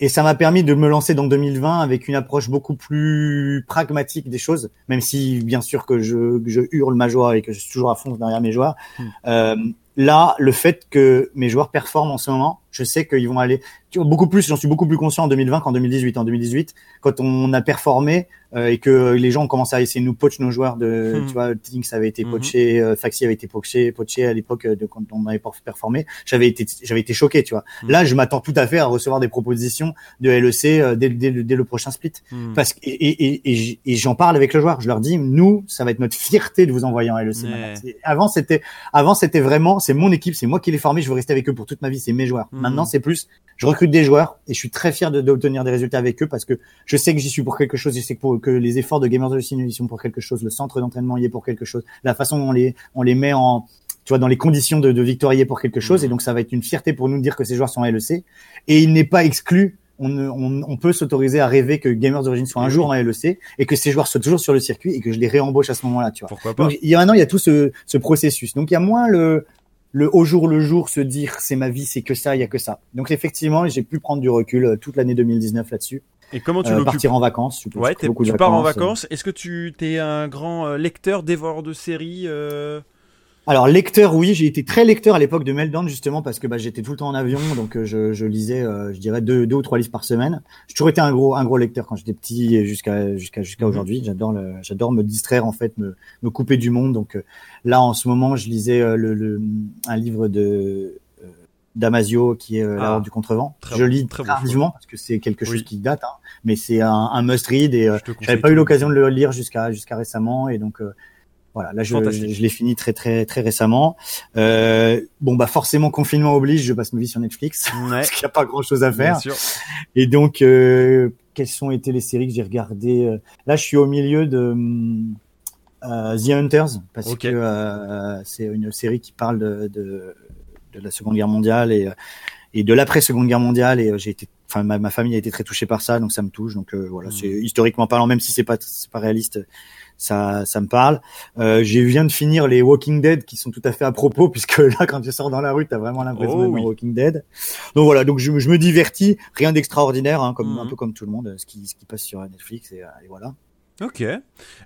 et ça m'a permis de me lancer dans 2020 avec une approche beaucoup plus pragmatique des choses, même si bien sûr que je, je hurle ma joie et que je suis toujours à fond derrière mes joueurs. Hmm. Euh, là, le fait que mes joueurs performent en ce moment, je sais qu'ils vont aller beaucoup plus. J'en suis beaucoup plus conscient en 2020 qu'en 2018. En 2018, quand on a performé et que les gens ont commencé à essayer de nous poach nos joueurs, de, hmm. tu vois, Tinks avait été hmm. poché, euh, Faxi avait été poché, poché à l'époque de quand on avait performé. J'avais été, j'avais été choqué, tu vois. Hmm. Là, je m'attends tout à fait à recevoir des propositions de LEC euh, dès, dès, dès, le prochain split. Parce que et, et, et, j'en parle avec le joueur. Je leur dis, nous, ça va être notre fierté de vous envoyer en LEC. Avant, c'était, avant, c'était vraiment, c'est mon équipe, c'est moi qui l'ai formé. Je veux rester avec eux pour toute ma vie. C'est mes joueurs. Maintenant, c'est plus, je recrute des joueurs et je suis très fier d'obtenir de, des résultats avec eux parce que je sais que j'y suis pour quelque chose. Je sais que, pour, que les efforts de Gamers de sont pour quelque chose. Le centre d'entraînement y est pour quelque chose. La façon dont on les, on les met en, tu vois, dans les conditions de, de victoire y est pour quelque chose. Et donc, ça va être une fierté pour nous de dire que ces joueurs sont LEC. Et il n'est pas exclu on, on, on, peut s'autoriser à rêver que Gamers d'origine soit un jour en LEC et que ces joueurs soient toujours sur le circuit et que je les réembauche à ce moment-là, tu vois. Pourquoi pas Donc, il y a maintenant, il y a tout ce, ce processus. Donc, il y a moins le, le au jour le jour se dire c'est ma vie, c'est que ça, il y a que ça. Donc effectivement, j'ai pu prendre du recul euh, toute l'année 2019 là-dessus. Et comment tu euh, partir en vacances tu, Ouais, tu pars en vacances. Est-ce que tu es un grand euh, lecteur, dévoreur de séries euh... Alors lecteur, oui, j'ai été très lecteur à l'époque de Meltdown justement parce que bah, j'étais tout le temps en avion, donc euh, je, je, lisais, euh, je dirais deux, deux ou trois livres par semaine. J'ai toujours été un gros, un gros lecteur quand j'étais petit et jusqu'à jusqu'à jusqu'à mhm. aujourd'hui. J'adore j'adore me distraire en fait, me, me couper du monde. Donc euh, là, en ce moment, je lisais le, le, un livre de Damasio qui est l'art ah, du contrevent. Je lis très tardivement parce que c'est quelque chose qui date, hein, mais c'est un, un must read et j'avais pas eu l'occasion de le lire jusqu'à jusqu'à récemment et donc Voilà, là je, je, l'ai fini très très très récemment. Euh, bon bah forcément confinement oblige, je passe ma vie sur Netflix ouais. parce qu'il n'y a pas grand chose à faire. Et donc euh, quelles sont été les séries que j'ai regardées euh, Là je suis au milieu de euh, The Hunters parce que euh, c'est une série qui parle de, de, de la Seconde Guerre mondiale et et de l'après Seconde Guerre mondiale et j'ai été enfin ma, ma, famille a été très touchée par ça donc ça me touche donc voilà mmh. c'est historiquement parlant même si c'est pas c'est pas réaliste ça, ça me parle. Euh, j'ai viens de finir les Walking Dead qui sont tout à fait à propos puisque là, quand tu sors dans la rue, t'as vraiment l'impression oh, d'être Walking Dead. Donc voilà, donc je, je me divertis, rien d'extraordinaire, hein, comme un mmh. peu comme tout le monde, ce qui, ce qui passe sur Netflix et, et voilà. Ok.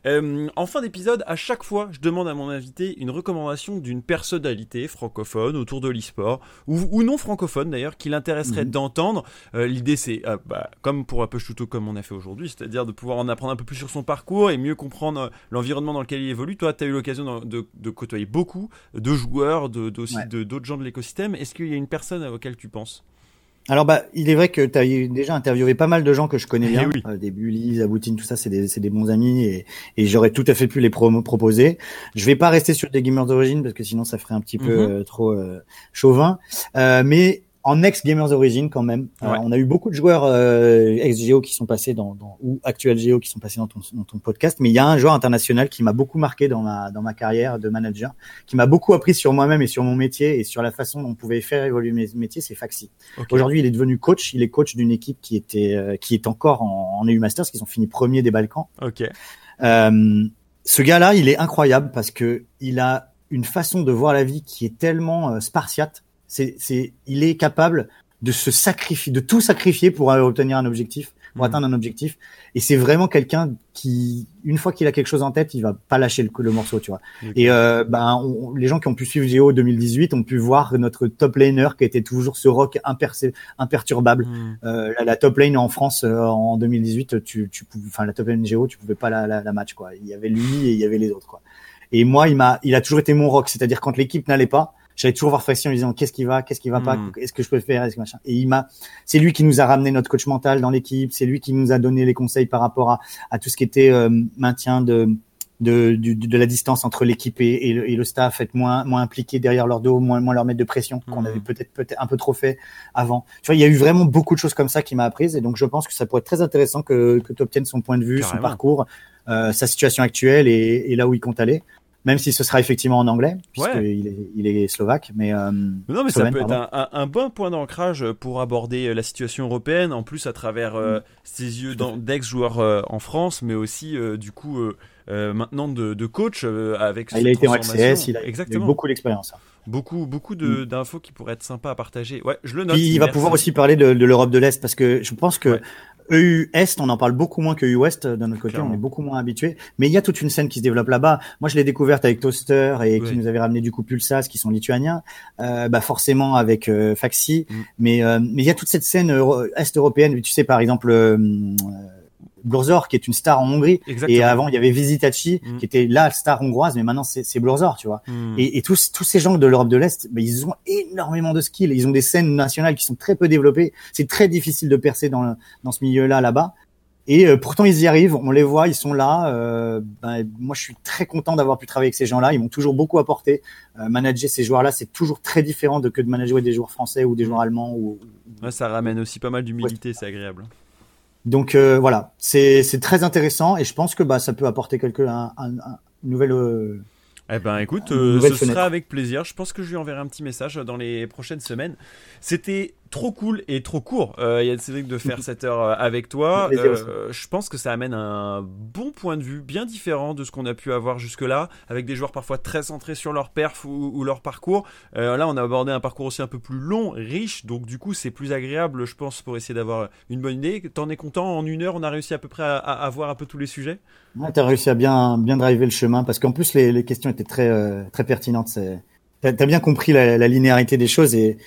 Euh, en fin d'épisode, à chaque fois, je demande à mon invité une recommandation d'une personnalité francophone autour de l'e-sport, ou, non francophone d'ailleurs, qui l'intéresserait mhm. d'entendre. Euh, l'idée, c'est, euh, bah, comme pour un peu Tuto comme on a fait aujourd'hui, c'est-à-dire de pouvoir en apprendre un peu plus sur son parcours et mieux comprendre l'environnement dans lequel il évolue. Toi, tu as eu l'occasion de, côtoyer beaucoup de joueurs, de, d'autres gens de l'écosystème. Est-ce qu'il y a une personne auquel tu penses? Alors bah, il est vrai que tu as déjà interviewé pas mal de gens que je connais eh bien, oui. euh, des Bully, Zaboutine, tout ça, c'est des, des bons amis et, et j'aurais tout à fait pu les proposer. Je vais pas rester sur des gamers d'origine parce que sinon ça ferait un petit peu mm-hmm. euh, trop euh, chauvin, euh, mais en ex Gamers Origin quand même. Euh, on a eu beaucoup de joueurs euh, ex Geo qui sont passés dans, dans ou actuels Geo qui sont passés dans ton, dans ton podcast, mais il y a un joueur international qui m'a beaucoup marqué dans ma dans ma carrière de manager, qui m'a beaucoup appris sur moi-même et sur mon métier et sur la façon dont on pouvait faire évoluer mes métiers, c'est Faxi. Aujourd'hui, il est devenu coach, il est coach d'une équipe qui était euh, qui est encore en, en EU Masters, qui ont fini premier des Balkans. OK. Ce gars-là, il est incroyable parce que il a une façon de voir la vie qui est tellement spartiate c'est, c'est, il est capable de se sacrifier, de tout sacrifier pour obtenir un objectif, pour mmh. atteindre un objectif. Et c'est vraiment quelqu'un qui, une fois qu'il a quelque chose en tête, il va pas lâcher le, le morceau, tu vois. Et euh, ben, les gens qui ont pu suivre Géo 2018 ont pu voir notre top laner qui était toujours ce rock imperturbable. Mmh. Euh, la, top lane en France euh, en 2018, tu, tu, enfin la top lane Géo, tu pouvais pas la, la, la match, quoi. Il y avait lui et il y avait les autres, quoi. Et moi, il m'a, il a toujours été mon rock, c'est-à-dire quand l'équipe n'allait pas, j'allais toujours voir Faxi en lui disant qu'est-ce qui va, qu'est-ce qui va pas, hmm. est-ce que je peux faire, est-ce que machin. Et il m'a, c'est lui qui nous a ramené notre coach mental dans l'équipe, c'est lui qui nous a donné les conseils par rapport à, à tout ce qui était euh, maintien de de, de, de, la distance entre l'équipe et, et, le, et, le, staff, être moins moins impliqué derrière leur dos, moins moins leur mettre de pression qu'on hmm. avait peut-être peut-être un peu trop fait avant. Tu vois, il y a eu vraiment beaucoup de choses comme ça qui m'a apprise et donc je pense que ça pourrait être très intéressant que que tu obtiennes son point de vue, son parcours, euh, sa situation actuelle et, et là où il compte aller même si ce sera effectivement en anglais, puisqu'il est, il est slovaque. Mais, euh, non, mais ça peut être un, un, bon point d'ancrage pour aborder euh, la situation européenne, en plus à travers euh, mm. ses yeux d'ex-joueur en France, mais aussi du coup maintenant de, de coach avec. Ah, il a été en XCS, il a, Exactement. beaucoup d'expérience. Hein. Beaucoup, beaucoup mm. d'infos qui pourraient être sympas à partager. Ouais, je le note. il va pouvoir aussi parler de, de l'Europe de l'Est parce que je pense que EU Est, on en parle beaucoup moins que EU Ouest euh, d'un autre côté, on est beaucoup moins habitué. Mais il y a toute une scène qui se développe là-bas. Moi, je l'ai découverte avec Toaster et qui nous avait ramené du coup Pulsas, qui sont lituaniens. Euh, bah forcément avec euh, Faxi. Mm. Mais euh, mais il y a toute cette scène est européenne. Tu sais, par exemple Blurzor qui est une star en Hongrie. Et avant il y avait Visitachi mm. qui était la star hongroise mais maintenant c'est Blurzor tu vois. Mm. et, et, tous tous ces gens de l'Europe de l'Est ben, ils ont énormément de skills. Ils ont des scènes nationales qui sont très peu développées. C'est très difficile de percer dans dans ce milieu là là-bas. Et euh, pourtant ils y arrivent. On les voit ils sont là. Euh, ben, moi je suis très content d'avoir pu travailler avec ces gens là ils m'ont toujours beaucoup apporté. Euh, manager ces joueurs là c'est toujours très différent de que de manager des joueurs français ou des joueurs allemands ou, ouais, ça ramène aussi pas mal d'humilité c'est agréable donc euh, voilà, c'est très intéressant et je pense que bah ça peut apporter quelque un, un, nouvelle. Euh, eh ben écoute, euh, ce sera avec plaisir. Je pense que je lui enverrai un petit message dans les prochaines semaines. C'était trop cool et trop court, euh, Cédric, de faire cette heure euh, avec toi. Euh, je pense que ça amène un bon point de vue, bien différent de ce qu'on a pu avoir jusque-là, avec des joueurs parfois très centrés sur leur perf ou, leur parcours. Euh, là, on a abordé un parcours aussi un peu plus long, riche, donc du coup, c'est plus agréable, je pense, pour essayer d'avoir une bonne idée. T'en es content En une heure, on a réussi à peu près à, à, voir un peu tous les sujets? Ouais, t'as réussi à bien, bien driver le chemin, parce qu'en plus, les, les, questions étaient très, euh, très pertinentes. T'as as bien compris la, la linéarité des choses et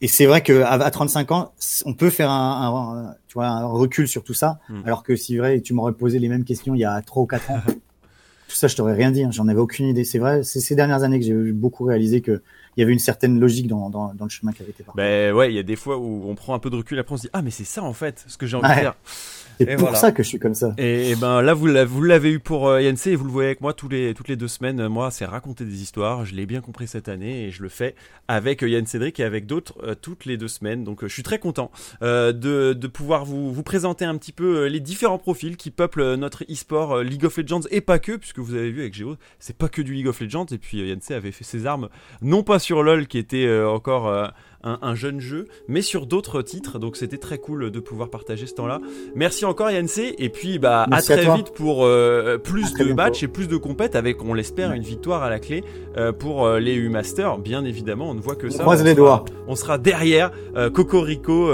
et c'est vrai que à 35 ans, on peut faire un, tu vois, un recul sur tout ça, hmm. alors que si vrai, tu m'aurais posé les mêmes questions il y a 3 ou 4 ans. tout ça, je t'aurais rien dit. Hein. J'en avais aucune idée. C'est vrai, c'est ces dernières années que j'ai beaucoup réalisé que il y avait une certaine logique dans, dans, dans le chemin qui avait été parcouru. Ben ouais, il y a des fois où on prend un peu de recul, après on se dit ah mais c'est ça en fait, ce que j'ai envie de faire. C'est pour ça que je suis comme ça. Et, ben là, vous l'avez eu pour euh, Yann et vous le voyez avec moi tous les, toutes les deux semaines. Moi, c'est raconter des histoires. Je l'ai bien compris cette année et je le fais avec euh, Yann Cédric et avec d'autres euh, toutes les deux semaines. Donc, je suis très content de, de, pouvoir vous, vous présenter un petit peu les différents profils qui peuplent notre e-sport League of Legends et pas que, puisque vous avez vu avec Géo, c'est pas que du League of Legends. Et puis, Yann avait fait ses armes, non pas sur LoL qui était encore un, jeune jeu, mais sur d'autres titres. Donc c'était très cool de pouvoir partager ce temps-là. Merci encore Yann Et puis bah à très vite pour euh, plus de matchs et plus de compètes avec, on l'espère, une victoire à la clé euh, pour euh, les U Masters. Bien évidemment, on ne voit que ça. Croise les doigts. On sera derrière Cocorico,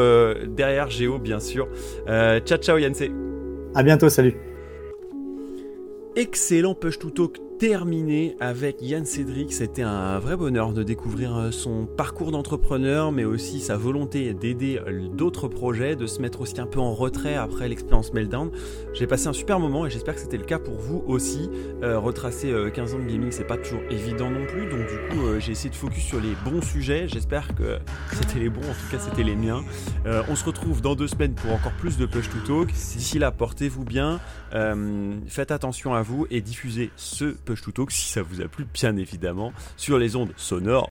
derrière Géo bien sûr. ciao ciao Yann À bientôt, salut. Excellent push to talk terminé avec Yann Cédric. C'était un vrai bonheur de découvrir euh, son parcours d'entrepreneur, mais aussi sa volonté d'aider euh, d'autres projets, de se mettre aussi un peu en retrait après l'expérience Meltdown. J'ai passé un super moment et j'espère que c'était le cas pour vous aussi. Euh, retracer 15 ans de gaming, c'est pas toujours évident non plus, donc du coup, j'ai essayé de focus sur les bons sujets. J'espère que c'était les bons, en tout cas, c'était les miens. on se retrouve dans deux semaines pour encore plus de Push to Talk. D'ici là, portez-vous bien, faites attention à vous et diffusez ce Push to Talk si ça vous a plu, bien évidemment, sur les ondes sonores